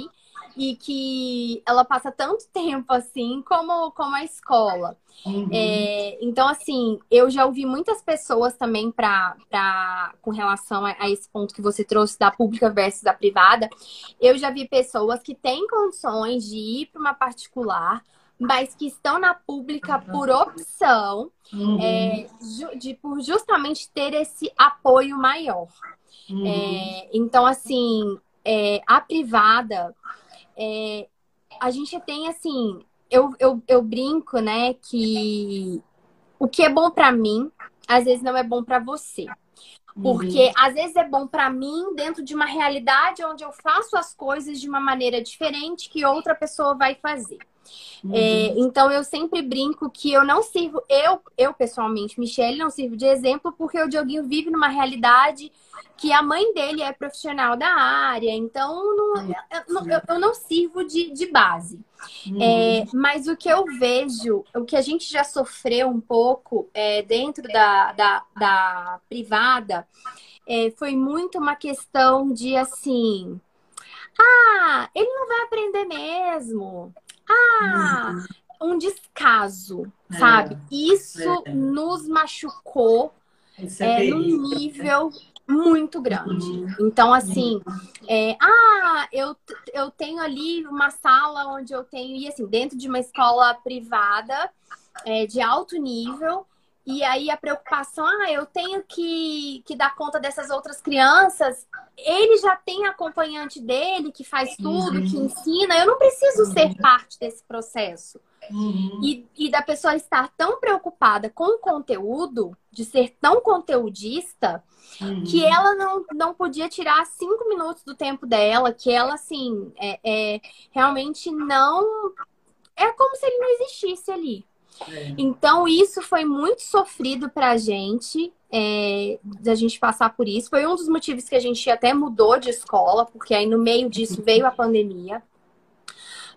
e que ela passa tanto tempo assim como, como a escola. Uhum. É, então, assim, eu já ouvi muitas pessoas também pra, pra, com relação a, a, esse ponto que você trouxe da pública versus da privada. Eu já vi pessoas que têm condições de ir para uma particular, mas que estão na pública por opção, uhum. é, de, por justamente ter esse apoio maior. Uhum. É, então, assim, é, a privada, é, a gente tem assim, eu, eu, eu brinco, né, que o que é bom para mim, às vezes não é bom para você. Porque uhum. às vezes é bom para mim dentro de uma realidade onde eu faço as coisas de uma maneira diferente que outra pessoa vai fazer. Uhum. É, então eu sempre brinco que eu não sirvo, eu, eu pessoalmente, Michelle, não sirvo de exemplo porque o Dioguinho vive numa realidade que a mãe dele é profissional da área, então não, eu, eu, eu, não sirvo de, de base. Uhum. É, mas o que eu vejo, o que a gente já sofreu um pouco é, dentro da, da, da privada, é, foi muito uma questão de assim. Ah, ele não vai aprender mesmo. Ah, um descaso, é, sabe? Isso é. nos machucou é, é num nível muito grande. Uhum. Então, assim, é, ah, eu, eu tenho ali uma sala onde eu tenho, e assim, dentro de uma escola privada é, de alto nível, e aí a preocupação, ah, eu tenho que, que dar conta dessas outras crianças. Ele já tem acompanhante dele que faz tudo, uhum. que ensina. Eu não preciso uhum. ser parte desse processo. Uhum. E, e da pessoa estar tão preocupada com o conteúdo, de ser tão conteudista, uhum. que ela não, não podia tirar cinco minutos do tempo dela, que ela, assim, é, é realmente não. É como se ele não existisse ali. É. Então, isso foi muito sofrido pra gente, é, da gente passar por isso. Foi um dos motivos que a gente até mudou de escola, porque aí no meio disso *laughs* veio a pandemia.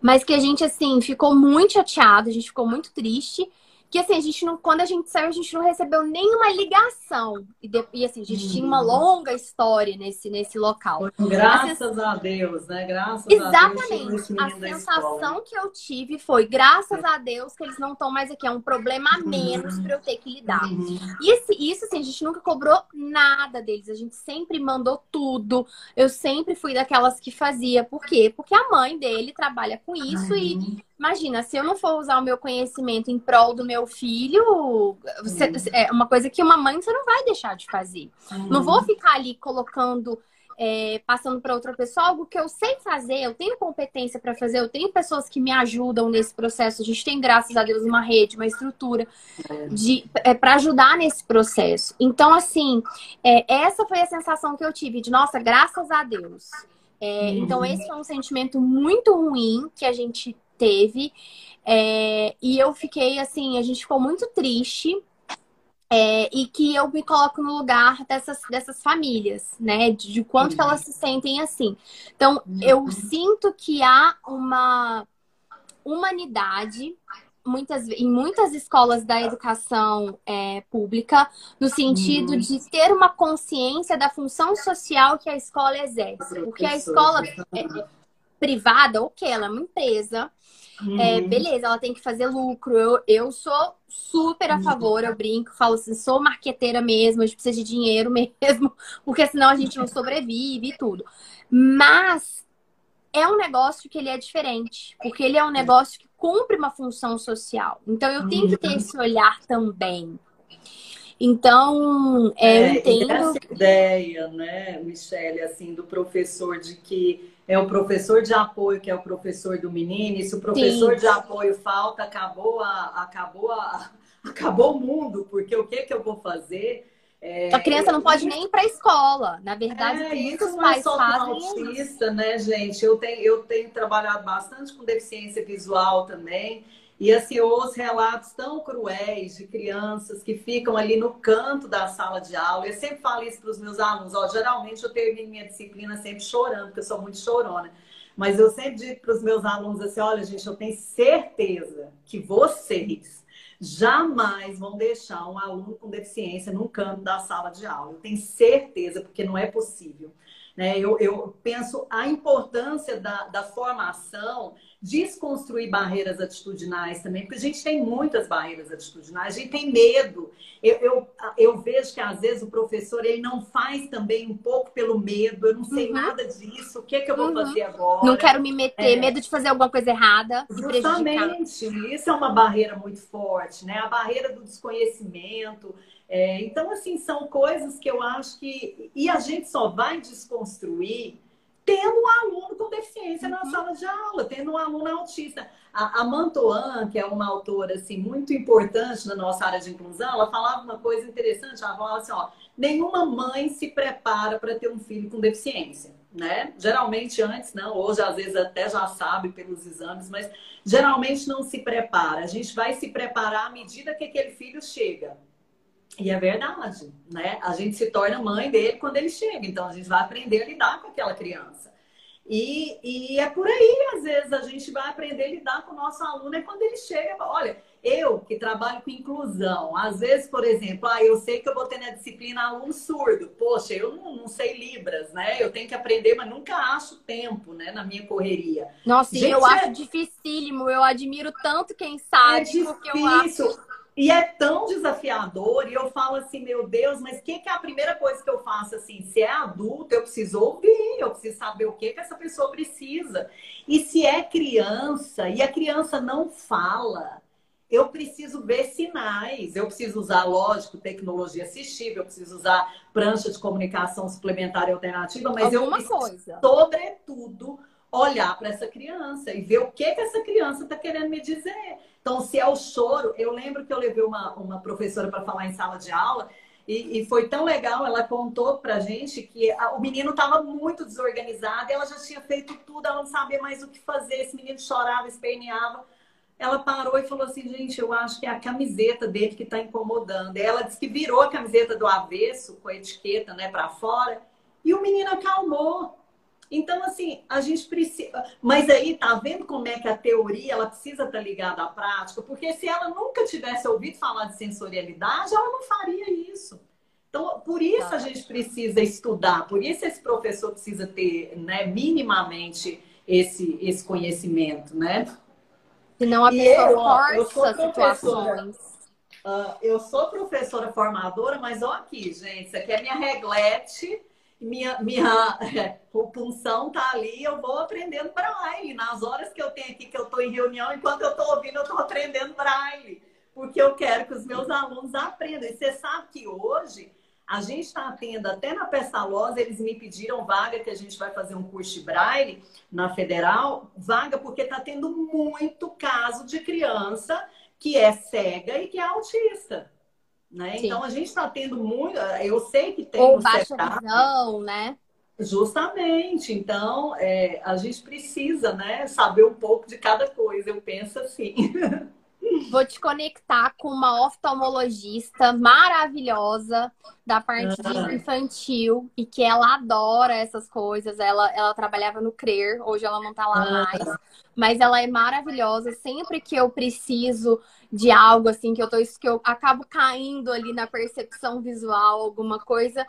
Mas que a gente, assim, ficou muito chateado, a gente ficou muito triste que assim, a gente não, quando a gente saiu, a gente não recebeu nenhuma ligação. E, de, e assim, a gente hum. tinha uma uhum. longa história nesse, nesse local. Graças a, a Deus, né? Graças Exatamente. a Deus. A sensação que eu tive foi, graças a Deus, que eles não estão mais aqui. É um problema a menos uhum. para eu ter que lidar. Uhum. E esse, isso, assim, a gente nunca cobrou nada deles. A gente sempre mandou tudo. Eu sempre fui daquelas que fazia. Por quê? Porque a mãe dele trabalha com isso uhum. e Imagina, se eu não for usar o meu conhecimento em prol do meu filho, você, uhum. é uma coisa que uma mãe você não vai deixar de fazer. Não vou ficar ali colocando, é, passando para outra pessoa algo que eu sei fazer, eu tenho competência para fazer, eu tenho pessoas que me ajudam nesse processo. A gente tem, graças a Deus, uma rede, uma estrutura de é, para ajudar nesse processo. Então, assim, é, essa foi a sensação que eu tive de, nossa, graças a Deus. É, uhum. Então, esse foi um sentimento muito ruim que a gente teve. É, e eu fiquei assim, a gente ficou muito triste. É, e que eu me coloco no lugar dessas, dessas famílias, né? De, de quanto uhum. elas se sentem assim. Então, uhum. eu sinto que há uma humanidade muitas, em muitas escolas da educação é, pública, no sentido uhum. de ter uma consciência da função social que a escola exerce. Porque a escola é, privada, ok, ela é uma empresa, é, uhum. É, beleza, ela tem que fazer lucro. Eu, eu sou super a favor, eu brinco, falo assim, sou marqueteira mesmo, a gente precisa de dinheiro *laughs* mesmo, porque senão a gente não sobrevive e tudo. Mas é um negócio que ele é diferente, porque ele é um negócio que cumpre uma função social. Então eu tenho que ter uhum. esse olhar também. Então, é, eu entendo. Essa ideia, né, Michele, assim, do professor de que é o professor de apoio que é o professor do menino, e se o professor Sim. de apoio falta, acabou, a, acabou, a, *laughs* acabou o mundo, porque o que, que eu vou fazer? É, a criança não pode nem ir para a escola. Na verdade, é, isso pais não é só fazem autista, né, gente? Eu tenho, eu tenho trabalhado bastante com deficiência visual também. E assim, os relatos tão cruéis de crianças que ficam ali no canto da sala de aula. Eu sempre falo isso para os meus alunos. Ó, geralmente eu termino minha disciplina sempre chorando, porque eu sou muito chorona. Mas eu sempre digo para os meus alunos assim: olha, gente, eu tenho certeza que vocês jamais vão deixar um aluno com deficiência no canto da sala de aula. Eu tenho certeza, porque não é possível. Né? Eu, eu penso a importância da, da formação desconstruir barreiras atitudinais também, porque a gente tem muitas barreiras atitudinais, a gente tem medo. Eu, eu, eu, vejo que às vezes o professor ele não faz também um pouco pelo medo, eu não sei uhum. nada disso, o que, é que eu vou uhum. fazer agora? Não quero me meter, é. medo de fazer alguma coisa errada. Justamente, isso é uma barreira muito forte, né? A barreira do desconhecimento. É, então, assim, são coisas que eu acho que. E a gente só vai desconstruir tendo um aluno com deficiência na uhum. sala de aula, tendo um aluno autista. A, a Mantoan, que é uma autora assim, muito importante na nossa área de inclusão, ela falava uma coisa interessante, ela falava assim, ó, nenhuma mãe se prepara para ter um filho com deficiência. Né? Geralmente antes, não, hoje às vezes até já sabe pelos exames, mas geralmente não se prepara. A gente vai se preparar à medida que aquele filho chega. E é verdade, né? A gente se torna mãe dele quando ele chega, então a gente vai aprender a lidar com aquela criança. E, e é por aí, às vezes, a gente vai aprender a lidar com o nosso aluno, é quando ele chega, olha, eu que trabalho com inclusão, às vezes, por exemplo, ah, eu sei que eu vou ter na disciplina aluno surdo, poxa, eu não, não sei Libras, né? Eu tenho que aprender, mas nunca acho tempo, né, na minha correria. Nossa, gente, eu é... acho dificílimo, eu admiro tanto quem sabe, é difícil. porque eu acho e é tão desafiador, e eu falo assim, meu Deus, mas o que, que é a primeira coisa que eu faço assim? Se é adulto, eu preciso ouvir, eu preciso saber o que, que essa pessoa precisa. E se é criança, e a criança não fala, eu preciso ver sinais. Eu preciso usar, lógico, tecnologia assistível, eu preciso usar prancha de comunicação suplementar e alternativa, mas Alguma eu preciso, coisa. sobretudo, olhar para essa criança e ver o que, que essa criança está querendo me dizer. Então, se é o choro, eu lembro que eu levei uma, uma professora para falar em sala de aula e, e, foi tão legal, ela contou pra gente que a, o menino estava muito desorganizado, ela já tinha feito tudo, ela não sabia mais o que fazer, esse menino chorava, esperneava. Ela parou e falou assim, gente, eu acho que é a camiseta dele que está incomodando. Ela disse que virou a camiseta do avesso, com a etiqueta né, para fora, e o menino acalmou. Então, assim, a gente precisa. Mas aí, tá vendo como é que a teoria ela precisa estar tá ligada à prática? Porque se ela nunca tivesse ouvido falar de sensorialidade, ela não faria isso. Então, por isso a gente precisa estudar, por isso esse professor precisa ter, né, minimamente esse, esse conhecimento, né? Senão a pessoa eu, força eu situações. Uh, eu sou professora formadora, mas olha aqui, gente, isso aqui é minha reglete minha, minha *laughs* é, punção tá ali, eu vou aprendendo braille. Nas horas que eu tenho aqui, que eu estou em reunião, enquanto eu estou ouvindo, eu estou aprendendo braille. Porque eu quero que os meus alunos aprendam. E você sabe que hoje a gente está tendo, até na Pestalozzi, eles me pediram vaga, que a gente vai fazer um curso de braille na Federal, vaga porque está tendo muito caso de criança que é cega e que é autista. Né? Então a gente está tendo muito. Eu sei que tem. Ou baixa setup, visão, né? Justamente. Então é, a gente precisa né, saber um pouco de cada coisa. Eu penso assim. *laughs* Vou te conectar com uma oftalmologista maravilhosa da parte uhum. infantil e que ela adora essas coisas. Ela, ela trabalhava no CRER, hoje ela não tá lá uhum. mais, mas ela é maravilhosa. Sempre que eu preciso de algo assim que eu tô que eu acabo caindo ali na percepção visual, alguma coisa,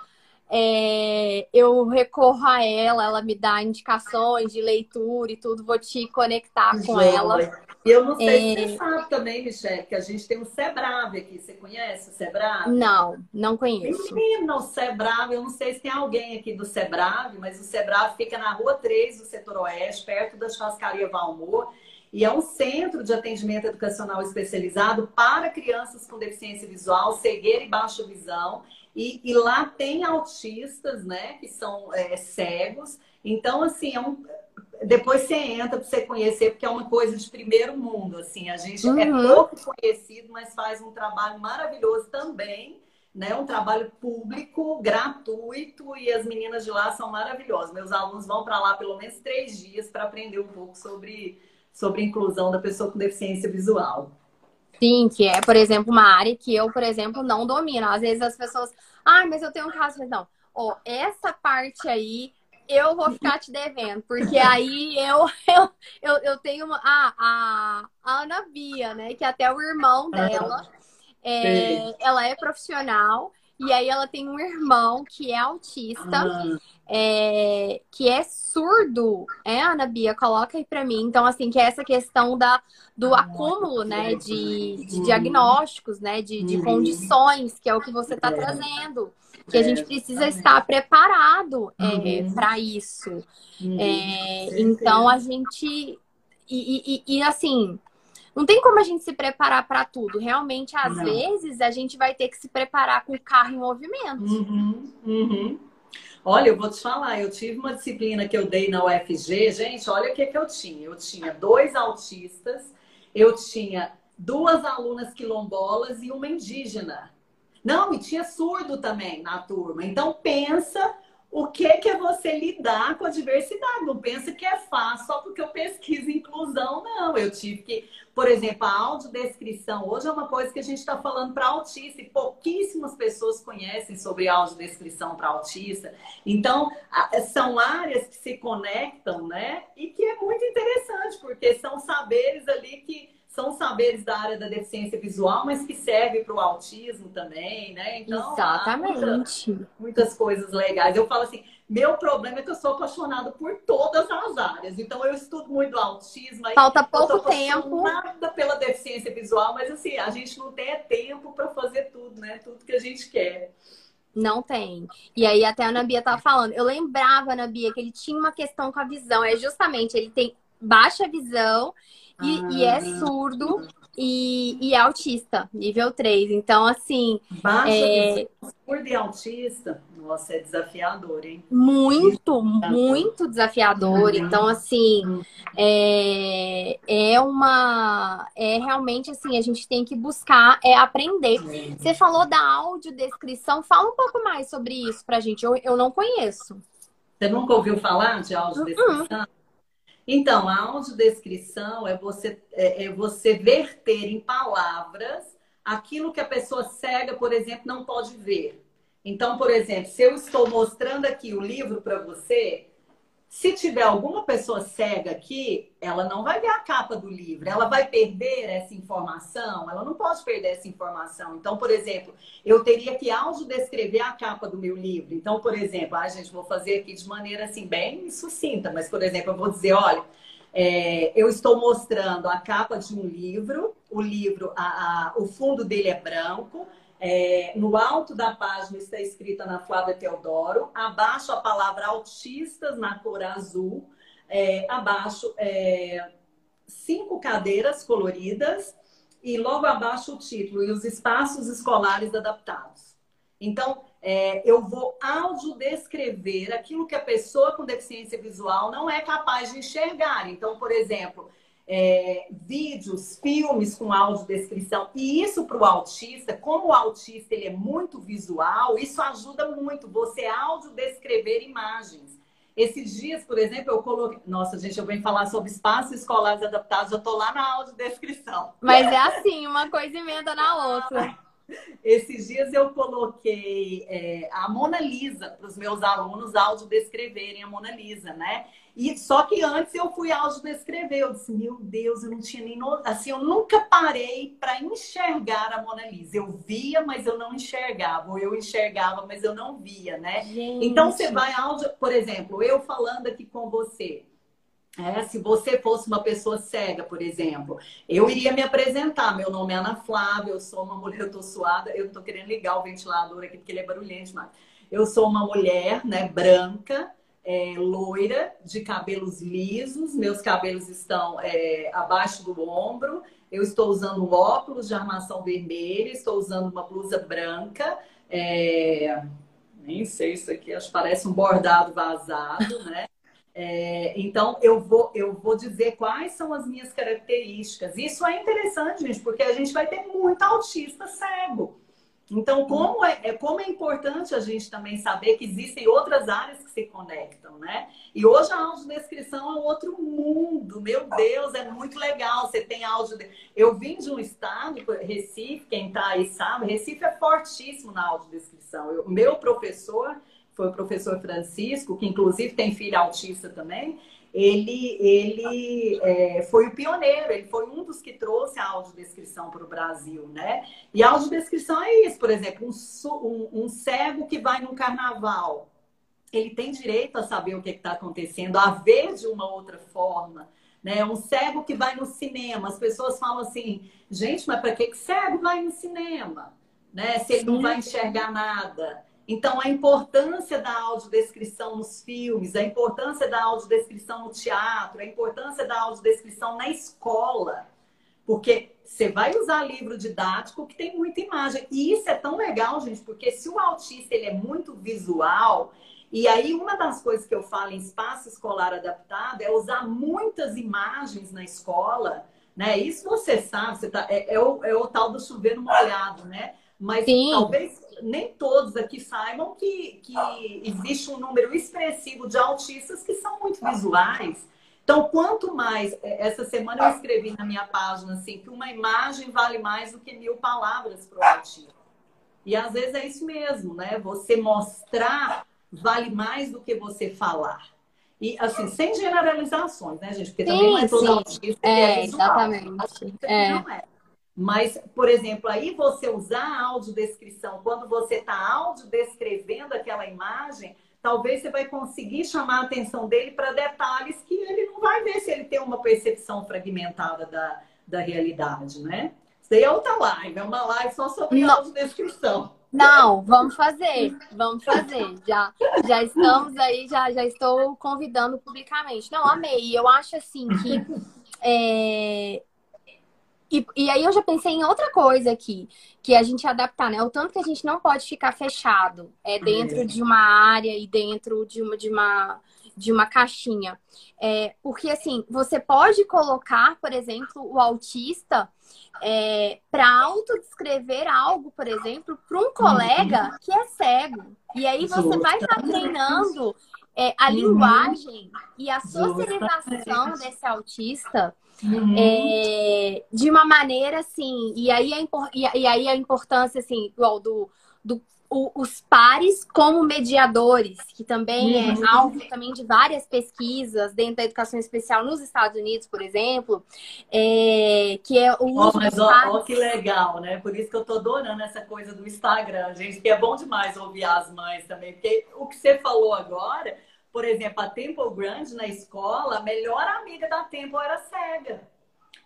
é, eu recorro a ela, ela me dá indicações de leitura e tudo, vou te conectar com Joia. ela. E eu não sei é... se você sabe também, Michelle, que a gente tem um Sebrave aqui. Você conhece o Sebrave? Não, não conheço. Menino, o Sebrave, eu não sei se tem alguém aqui do Sebrave, mas o Sebrave fica na Rua 3 do setor oeste, perto da churrascaria Valmor. E é um centro de atendimento educacional especializado para crianças com deficiência visual, cegueira e baixa visão. E, e lá tem autistas, né, que são é, cegos. Então, assim, é um, depois você entra para você conhecer, porque é uma coisa de primeiro mundo. Assim, a gente é uhum. é pouco conhecido, mas faz um trabalho maravilhoso também. Né, um trabalho público, gratuito, e as meninas de lá são maravilhosas. Meus alunos vão para lá pelo menos três dias para aprender um pouco sobre, sobre a inclusão da pessoa com deficiência visual. Sim, que é, por exemplo, uma área que eu, por exemplo, não domino. Às vezes as pessoas, ah, mas eu tenho um caso, não. Ó, essa parte aí eu vou ficar te devendo, porque aí eu, *laughs* eu, eu, eu tenho uma, a, a Ana Bia, né, que é até o irmão dela, é, ela é profissional E aí ela tem um irmão que é autista, ah. é, que é surdo. É, Ana Bia, coloca aí para mim. Então, assim, que é essa questão da, do ah, acúmulo, né, de, de diagnósticos, né, de, de uhum. condições, que é o que você está é. trazendo. Que a gente precisa estar preparado é, uhum. para isso. Uhum. É, então, a gente. e, e, e assim, não tem como a gente se preparar para tudo. Realmente, às não. vezes, a gente vai ter que se preparar com o carro em movimento. Uhum, uhum. Olha, eu vou te falar, eu tive uma disciplina que eu dei na UFG, gente, olha o que, que eu tinha. Eu tinha dois autistas, eu tinha duas alunas quilombolas e uma indígena. Não, e tinha surdo também na turma. Então pensa o que, que é você lidar com a diversidade. Não pensa que é fácil só porque eu pesquiso inclusão, não. Eu tive que, por exemplo, a audiodescrição. Hoje é uma coisa que a gente está falando para autista e pouquíssimas pessoas conhecem sobre audiodescrição para autista. Então, são áreas que se conectam, né? E que é muito interessante, porque são saberes ali que são saberes da área da deficiência visual, mas que servem para o autismo também, né? Então, Exatamente. Muitas, muitas coisas legais. Eu falo assim, meu problema é que eu sou apaixonada por todas as áreas. Então, eu estudo muito autismo. Falta pouco tempo. Nada pela deficiência visual, mas assim, a gente não tem tempo para fazer tudo, né? Tudo que a gente quer. Não tem. E aí até a Ana Bia tava falando. Eu lembrava, Ana Bia, que ele tinha uma questão com a visão. É justamente, ele tem baixa visão e, ah, e é surdo e, e, autista, nível 3. Então, assim. Baixa é... surdo e autista, nossa, é desafiador, hein? Muito, muito desafiador. Uhum. Então, assim, uhum. é, é uma. É realmente assim, a gente tem que buscar é aprender. Uhum. Você falou da audiodescrição, fala um pouco mais sobre isso pra gente. Eu, eu não conheço. Você nunca ouviu falar de audiodescrição? Uhum. Então, a audiodescrição é você, é, é você verter em palavras aquilo que a pessoa cega, por exemplo, não pode ver. Então, por exemplo, se eu estou mostrando aqui o livro para você, se tiver alguma pessoa cega aqui, ela não vai ver a capa do livro, ela vai perder essa informação, ela não pode perder essa informação. Então, por exemplo, eu teria que audiodescrever a capa do meu livro. Então, por exemplo, a ah, gente, vou fazer aqui de maneira assim, bem sucinta, mas, por exemplo, eu vou dizer, olha, é, eu estou mostrando a capa de um livro, o livro, a, a, o fundo dele é branco, é, no alto da página está escrita na Flávia Teodoro, abaixo a palavra autistas na cor azul, é, abaixo é, cinco cadeiras coloridas e logo abaixo o título e os espaços escolares adaptados. Então, é, eu vou audiodescrever aquilo que a pessoa com deficiência visual não é capaz de enxergar. Então, por exemplo, é, vídeos, filmes com audiodescrição. E isso para o autista, como o autista ele é muito visual, isso ajuda muito você audiodescrever imagens. Esses dias, por exemplo, eu coloquei. Nossa, gente, eu venho falar sobre espaços escolares adaptados, eu tô lá na audiodescrição. Mas é assim, uma coisa emenda na outra. Esses dias eu coloquei é, a Mona Lisa para os meus alunos audiodescreverem a Mona Lisa, né? E só que antes eu fui audiodescrever, eu disse, meu Deus, eu não tinha nem no... assim, eu nunca parei para enxergar a Mona Lisa. Eu via, mas eu não enxergava, ou eu enxergava, mas eu não via, né? Gente. Então você vai áudio, por exemplo, eu falando aqui com você, é, se você fosse uma pessoa cega, por exemplo, eu iria me apresentar. Meu nome é Ana Flávia, eu sou uma mulher, eu tô suada, eu não tô querendo ligar o ventilador aqui porque ele é barulhento, mas eu sou uma mulher, né, branca, é, loira, de cabelos lisos, meus cabelos estão é, abaixo do ombro, eu estou usando óculos de armação vermelha, estou usando uma blusa branca, é... nem sei isso aqui, acho que parece um bordado vazado, né? É, então, eu vou, eu vou dizer quais são as minhas características. Isso é interessante, gente, porque a gente vai ter muito autista cego. Então, como é, é, como é importante a gente também saber que existem outras áreas que se conectam, né? E hoje a audiodescrição é outro mundo. Meu Deus, é muito legal. Você tem áudio. Eu vim de um estado, Recife, quem tá aí sabe, Recife é fortíssimo na audiodescrição. O meu professor foi o professor Francisco, que inclusive tem filho autista também, ele, ele é, foi o pioneiro, ele foi um dos que trouxe a audiodescrição para o Brasil, né? E a audiodescrição é isso, por exemplo, um, um, um cego que vai num carnaval, ele tem direito a saber o que está acontecendo, a ver de uma outra forma. Né? Um cego que vai no cinema, as pessoas falam assim, gente, mas para que, que cego vai no cinema? Né? Se ele não vai enxergar nada. Então, a importância da audiodescrição nos filmes, a importância da audiodescrição no teatro, a importância da audiodescrição na escola. Porque você vai usar livro didático que tem muita imagem. E isso é tão legal, gente, porque se o autista ele é muito visual, e aí uma das coisas que eu falo em espaço escolar adaptado é usar muitas imagens na escola, né? Isso você sabe, você tá, é, é, o, é o tal do chover no molhado, né? Mas Sim. talvez nem todos aqui saibam que, que existe um número expressivo de autistas que são muito visuais. Então, quanto mais. É, essa semana eu escrevi na minha página assim, que uma imagem vale mais do que mil palavras para o autista. E às vezes é isso mesmo, né? Você mostrar vale mais do que você falar. E assim, sem generalizações, né, gente? Porque sim, também não é todo autista é, é visual. Exatamente. É. Não é. Mas, por exemplo, aí você usar a audiodescrição, quando você está audiodescrevendo aquela imagem, talvez você vai conseguir chamar a atenção dele para detalhes que ele não vai ver se ele tem uma percepção fragmentada da, da realidade, né? Isso aí é outra live, é uma live só sobre não. audiodescrição. Não, vamos fazer, vamos fazer. Já, já estamos aí, já, já estou convidando publicamente. Não, amei. Eu acho assim que é, e, e aí eu já pensei em outra coisa aqui, que é a gente adaptar, né? O tanto que a gente não pode ficar fechado é dentro é. de uma área e dentro de uma, de uma, de uma caixinha. É, porque assim, você pode colocar, por exemplo, o autista é, para autodescrever algo, por exemplo, para um colega uhum. que é cego. E aí você vai estar tá treinando é, a uhum. linguagem e a socialização desse autista uhum. é, de uma maneira assim, e aí a, e aí a importância assim, igual do, do o, os pares como mediadores, que também é uhum. é alvo também de várias pesquisas dentro da educação especial nos Estados Unidos, por exemplo, é, que é o uso oh, mas ó, pares... ó, que legal, né? Por isso que eu tô adorando essa coisa do Instagram, gente, que é bom demais ouvir as mães também, porque o que você falou agora por exemplo, a Temple Grande na escola, a melhor amiga da Temple era cega.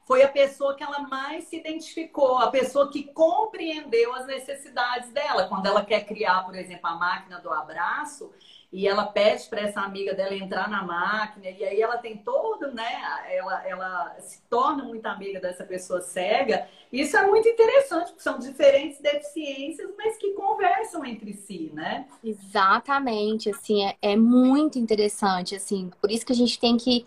Foi a pessoa que ela mais se identificou, a pessoa que compreendeu as necessidades dela. Quando ela quer criar, por exemplo, a máquina do abraço, e ela pede para essa amiga dela entrar na máquina, e aí ela tem todo, né? Ela, ela se torna muito amiga dessa pessoa cega. Isso é muito interessante, porque são diferentes deficiências, mas que conversam entre si, né? Exatamente, assim, é, é muito interessante, assim, por isso que a gente tem que.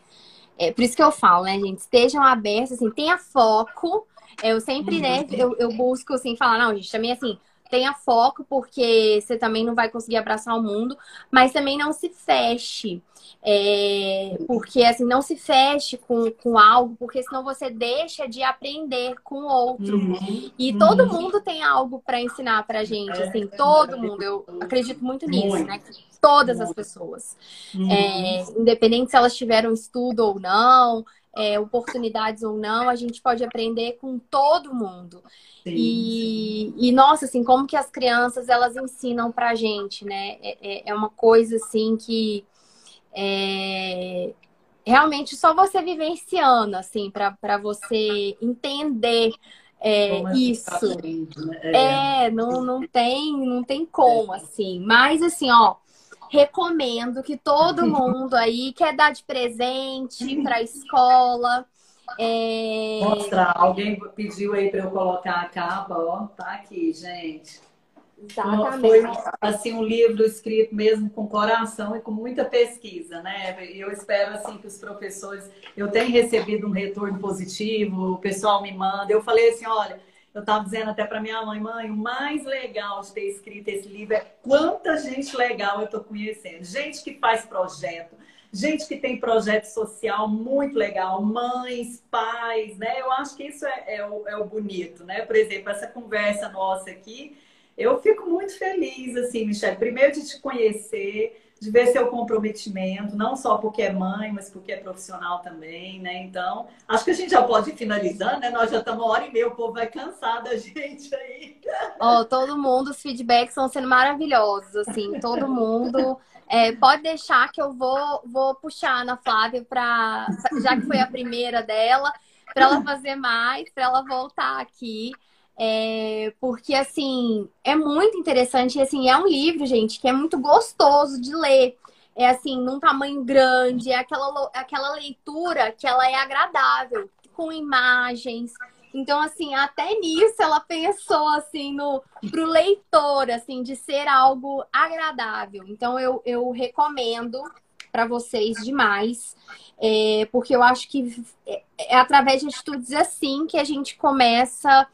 É, por isso que eu falo, né, gente? Estejam abertos, assim, tenha foco. Eu sempre, né, uhum. né, eu, eu busco, assim, falar, não, gente, também, assim, tenha foco, porque você também não vai conseguir abraçar o mundo, mas também não se feche. É, porque assim, não se feche com, com algo, porque senão você deixa de aprender com o outro. Uhum. E todo uhum. mundo tem algo para ensinar pra gente, é, assim, todo mundo. Eu acredito muito nisso, muito. né? Todas as pessoas. Uhum. É, independente se elas tiveram estudo ou não, é, oportunidades ou não, a gente pode aprender com todo mundo. Sim, e, sim. e, nossa, assim, como que as crianças, elas ensinam pra gente, né? É, é, é uma coisa, assim, que é, realmente só você vivenciando, assim, para você entender é, isso. Né? É, é, não, não tem, não tem como, assim. Mas, assim, ó recomendo que todo *laughs* mundo aí quer dar de presente para a escola. É... Mostrar, alguém pediu aí para eu colocar a capa, ó, tá aqui, gente. Exatamente. Foi assim um livro escrito mesmo com coração e com muita pesquisa, né? Eu espero assim que os professores, eu tenho recebido um retorno positivo, o pessoal me manda. Eu falei assim, olha, eu estava dizendo até para minha mãe, mãe, o mais legal de ter escrito esse livro é quanta gente legal eu estou conhecendo. Gente que faz projeto, gente que tem projeto social muito legal, mães, pais, né? Eu acho que isso é, é, o, é o bonito, né? Por exemplo, essa conversa nossa aqui, Eu fico muito feliz, assim, Michelle, primeiro de te conhecer, de ver seu comprometimento, não só porque é mãe, mas porque é profissional também, né? Então, acho que a gente já pode ir finalizando, né? Nós já estamos uma hora e meia, o povo vai cansar da *laughs* gente aí. Ó, oh, todo mundo, os feedbacks estão sendo maravilhosos, assim, todo mundo. É, pode deixar que eu vou, vou puxar na Flávia para, já que foi a primeira dela, para ela fazer mais, para ela voltar aqui. É, porque, assim, é muito interessante. E, assim, é um livro, gente, que é muito gostoso de ler. É, assim, num tamanho grande. É aquela, aquela leitura que ela é agradável, com imagens. Então, assim, até nisso ela pensou, assim, no, pro leitor, assim, de ser algo agradável. Então, eu, eu recomendo para vocês demais, é, porque eu acho que é, é através de atitudes assim que a gente começa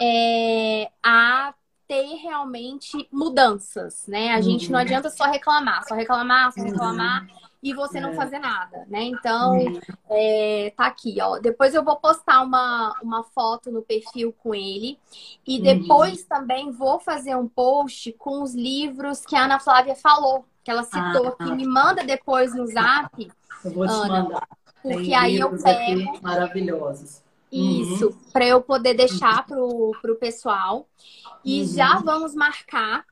é, a ter realmente mudanças, né? A gente não uhum. adianta só reclamar, só reclamar, só reclamar uhum. e você não é. fazer nada, né? Então, uhum. é, tá aqui, ó. Depois eu vou postar uma, uma foto no perfil com ele e depois também vou fazer um post com os livros que a Ana Flávia falou, que ela citou, ah, que me manda depois no zap. Eu vou te Ana, mandar. Porque Tem aí eu pego. maravilhosos. Isso, uhum. para eu poder deixar pro, pro pessoal. E uhum. já vamos marcar.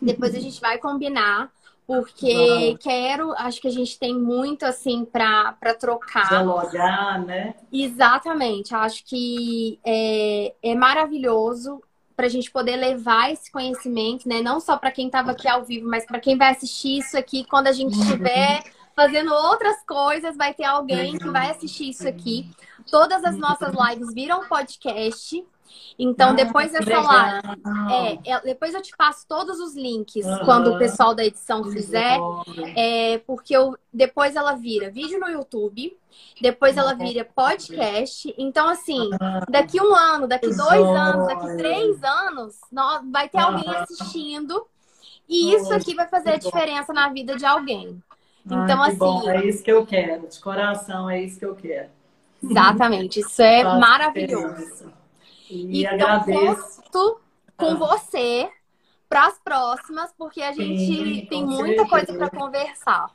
Depois a gente vai combinar. Porque quero, acho que a gente tem muito assim para trocar. Dialogar, né? Exatamente. Acho que é, é maravilhoso para a gente poder levar esse conhecimento, né? Não só para quem estava aqui ao vivo, mas para quem vai assistir isso aqui quando a gente uhum. estiver fazendo outras coisas, vai ter alguém que vai assistir isso aqui. Todas as nossas lives viram podcast. Então, ah, depois dessa live, é, é, depois eu te passo todos os links uhum. quando o pessoal da edição fizer, é, porque eu, depois ela vira vídeo no YouTube, depois ela vira podcast. Então, assim, daqui um ano, daqui dois anos, daqui três anos, vai ter alguém assistindo. E isso aqui vai fazer a diferença na vida de alguém. Então, assim. Bom, é isso que eu quero, de coração, é isso que eu quero. Exatamente, isso é maravilhoso. E então, agradeço. Conto com ah. você para as próximas, porque a gente Sim, tem muita certeza. coisa para conversar.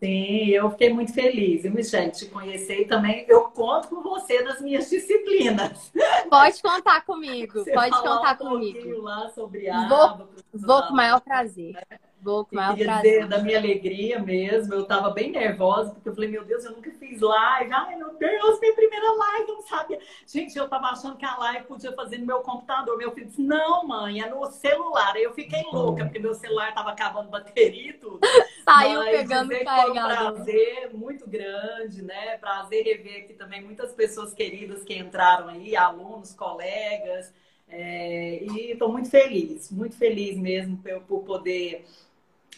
Sim, eu fiquei muito feliz, viu, Michelle, te conhecer e também eu conto com você nas minhas disciplinas. Pode contar comigo, *laughs* você pode contar um comigo. lá sobre água. Vou, vou com o maior prazer. Vou com dizer da minha alegria mesmo. Eu estava bem nervosa, porque eu falei, meu Deus, eu nunca fiz live. Ai, meu Deus, minha primeira live, eu não sabia. Gente, eu estava achando que a live podia fazer no meu computador. Meu filho disse, não, mãe, é no celular. Aí eu fiquei louca, porque meu celular estava acabando bateria e tudo. *laughs* Saiu Mas, pegando o carregador. um prazer muito grande, né? Prazer rever aqui também muitas pessoas queridas que entraram aí, alunos, colegas. É, e estou muito feliz, muito feliz mesmo por, por poder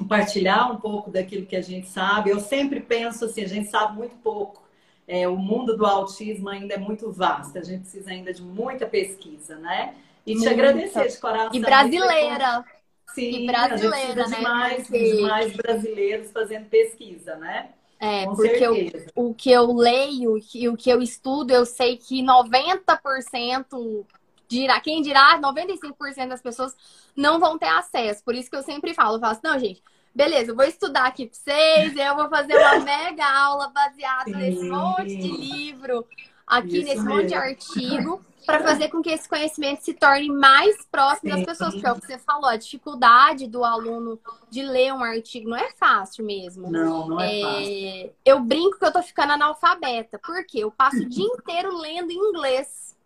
compartilhar um pouco daquilo que a gente sabe. Eu sempre penso assim, a gente sabe muito pouco. É, o mundo do autismo ainda é muito vasto, a gente precisa ainda de muita pesquisa, né? E te agradecer de coração. E brasileira. Sim, e brasileira, né? mais, Porque... mais brasileiros fazendo pesquisa, né? É, Com porque eu, o que eu leio e o que eu estudo, eu sei que 90% dirá, quem dirá, 95% das pessoas não vão ter acesso. Por isso que eu sempre falo, eu falo assim, não, gente, beleza, eu vou estudar aqui para vocês, eu vou fazer uma *laughs* mega aula baseada Sim. nesse monte de livro, aqui isso nesse mesmo. monte de artigo, para fazer com que esse conhecimento se torne mais próximo Sim. das pessoas. Porque é o que você falou, a dificuldade do aluno de ler um artigo não é fácil mesmo. Não, não é, é fácil. Eu brinco que eu tô ficando analfabeta, porque eu passo o dia inteiro lendo em inglês.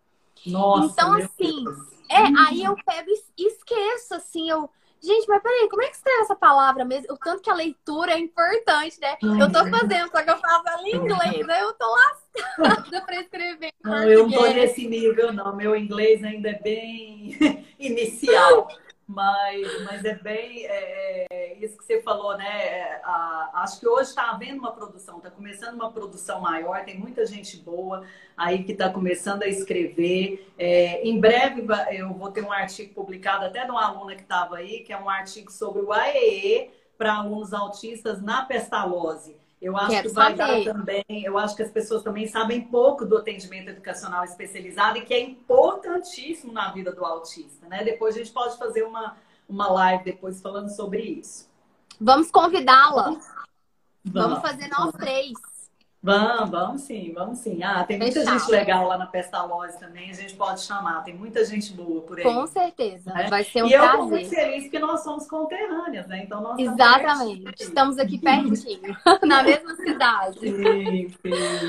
Nossa, então, assim, é, aí eu pego e esqueço, assim, eu. Gente, mas peraí, como é que escreve essa palavra mesmo? O tanto que a leitura é importante, né? Uhum. Eu tô fazendo, só que eu falo ela em inglês, aí eu tô lascada *laughs* pra escrever não, Eu não tô nesse nível, não. Meu inglês ainda é bem *laughs* inicial. Mas, mas é bem é, é, isso que você falou, né? É, a, acho que hoje está havendo uma produção, está começando uma produção maior, tem muita gente boa aí que está começando a escrever. É, em breve eu vou ter um artigo publicado até de uma aluna que estava aí, que é um artigo sobre o AEE para alunos autistas na pestalose. Eu acho Quero que vai saber. dar também, eu acho que as pessoas também sabem pouco do atendimento educacional especializado e que é importantíssimo na vida do autista, né? Depois a gente pode fazer uma, uma live depois falando sobre isso. Vamos convidá-la. Vamos. Vamos fazer nós três. Vamos, vamos sim, vamos sim. Ah, tem muita Fechado. gente legal lá na Pestalozzi também, a gente pode chamar, tem muita gente boa por aí. Com certeza, né? vai ser um e prazer. E eu tô muito feliz porque nós somos conterrâneas, né? Então nós Exatamente, estamos aqui pertinho, *laughs* na mesma cidade. Sim, sim.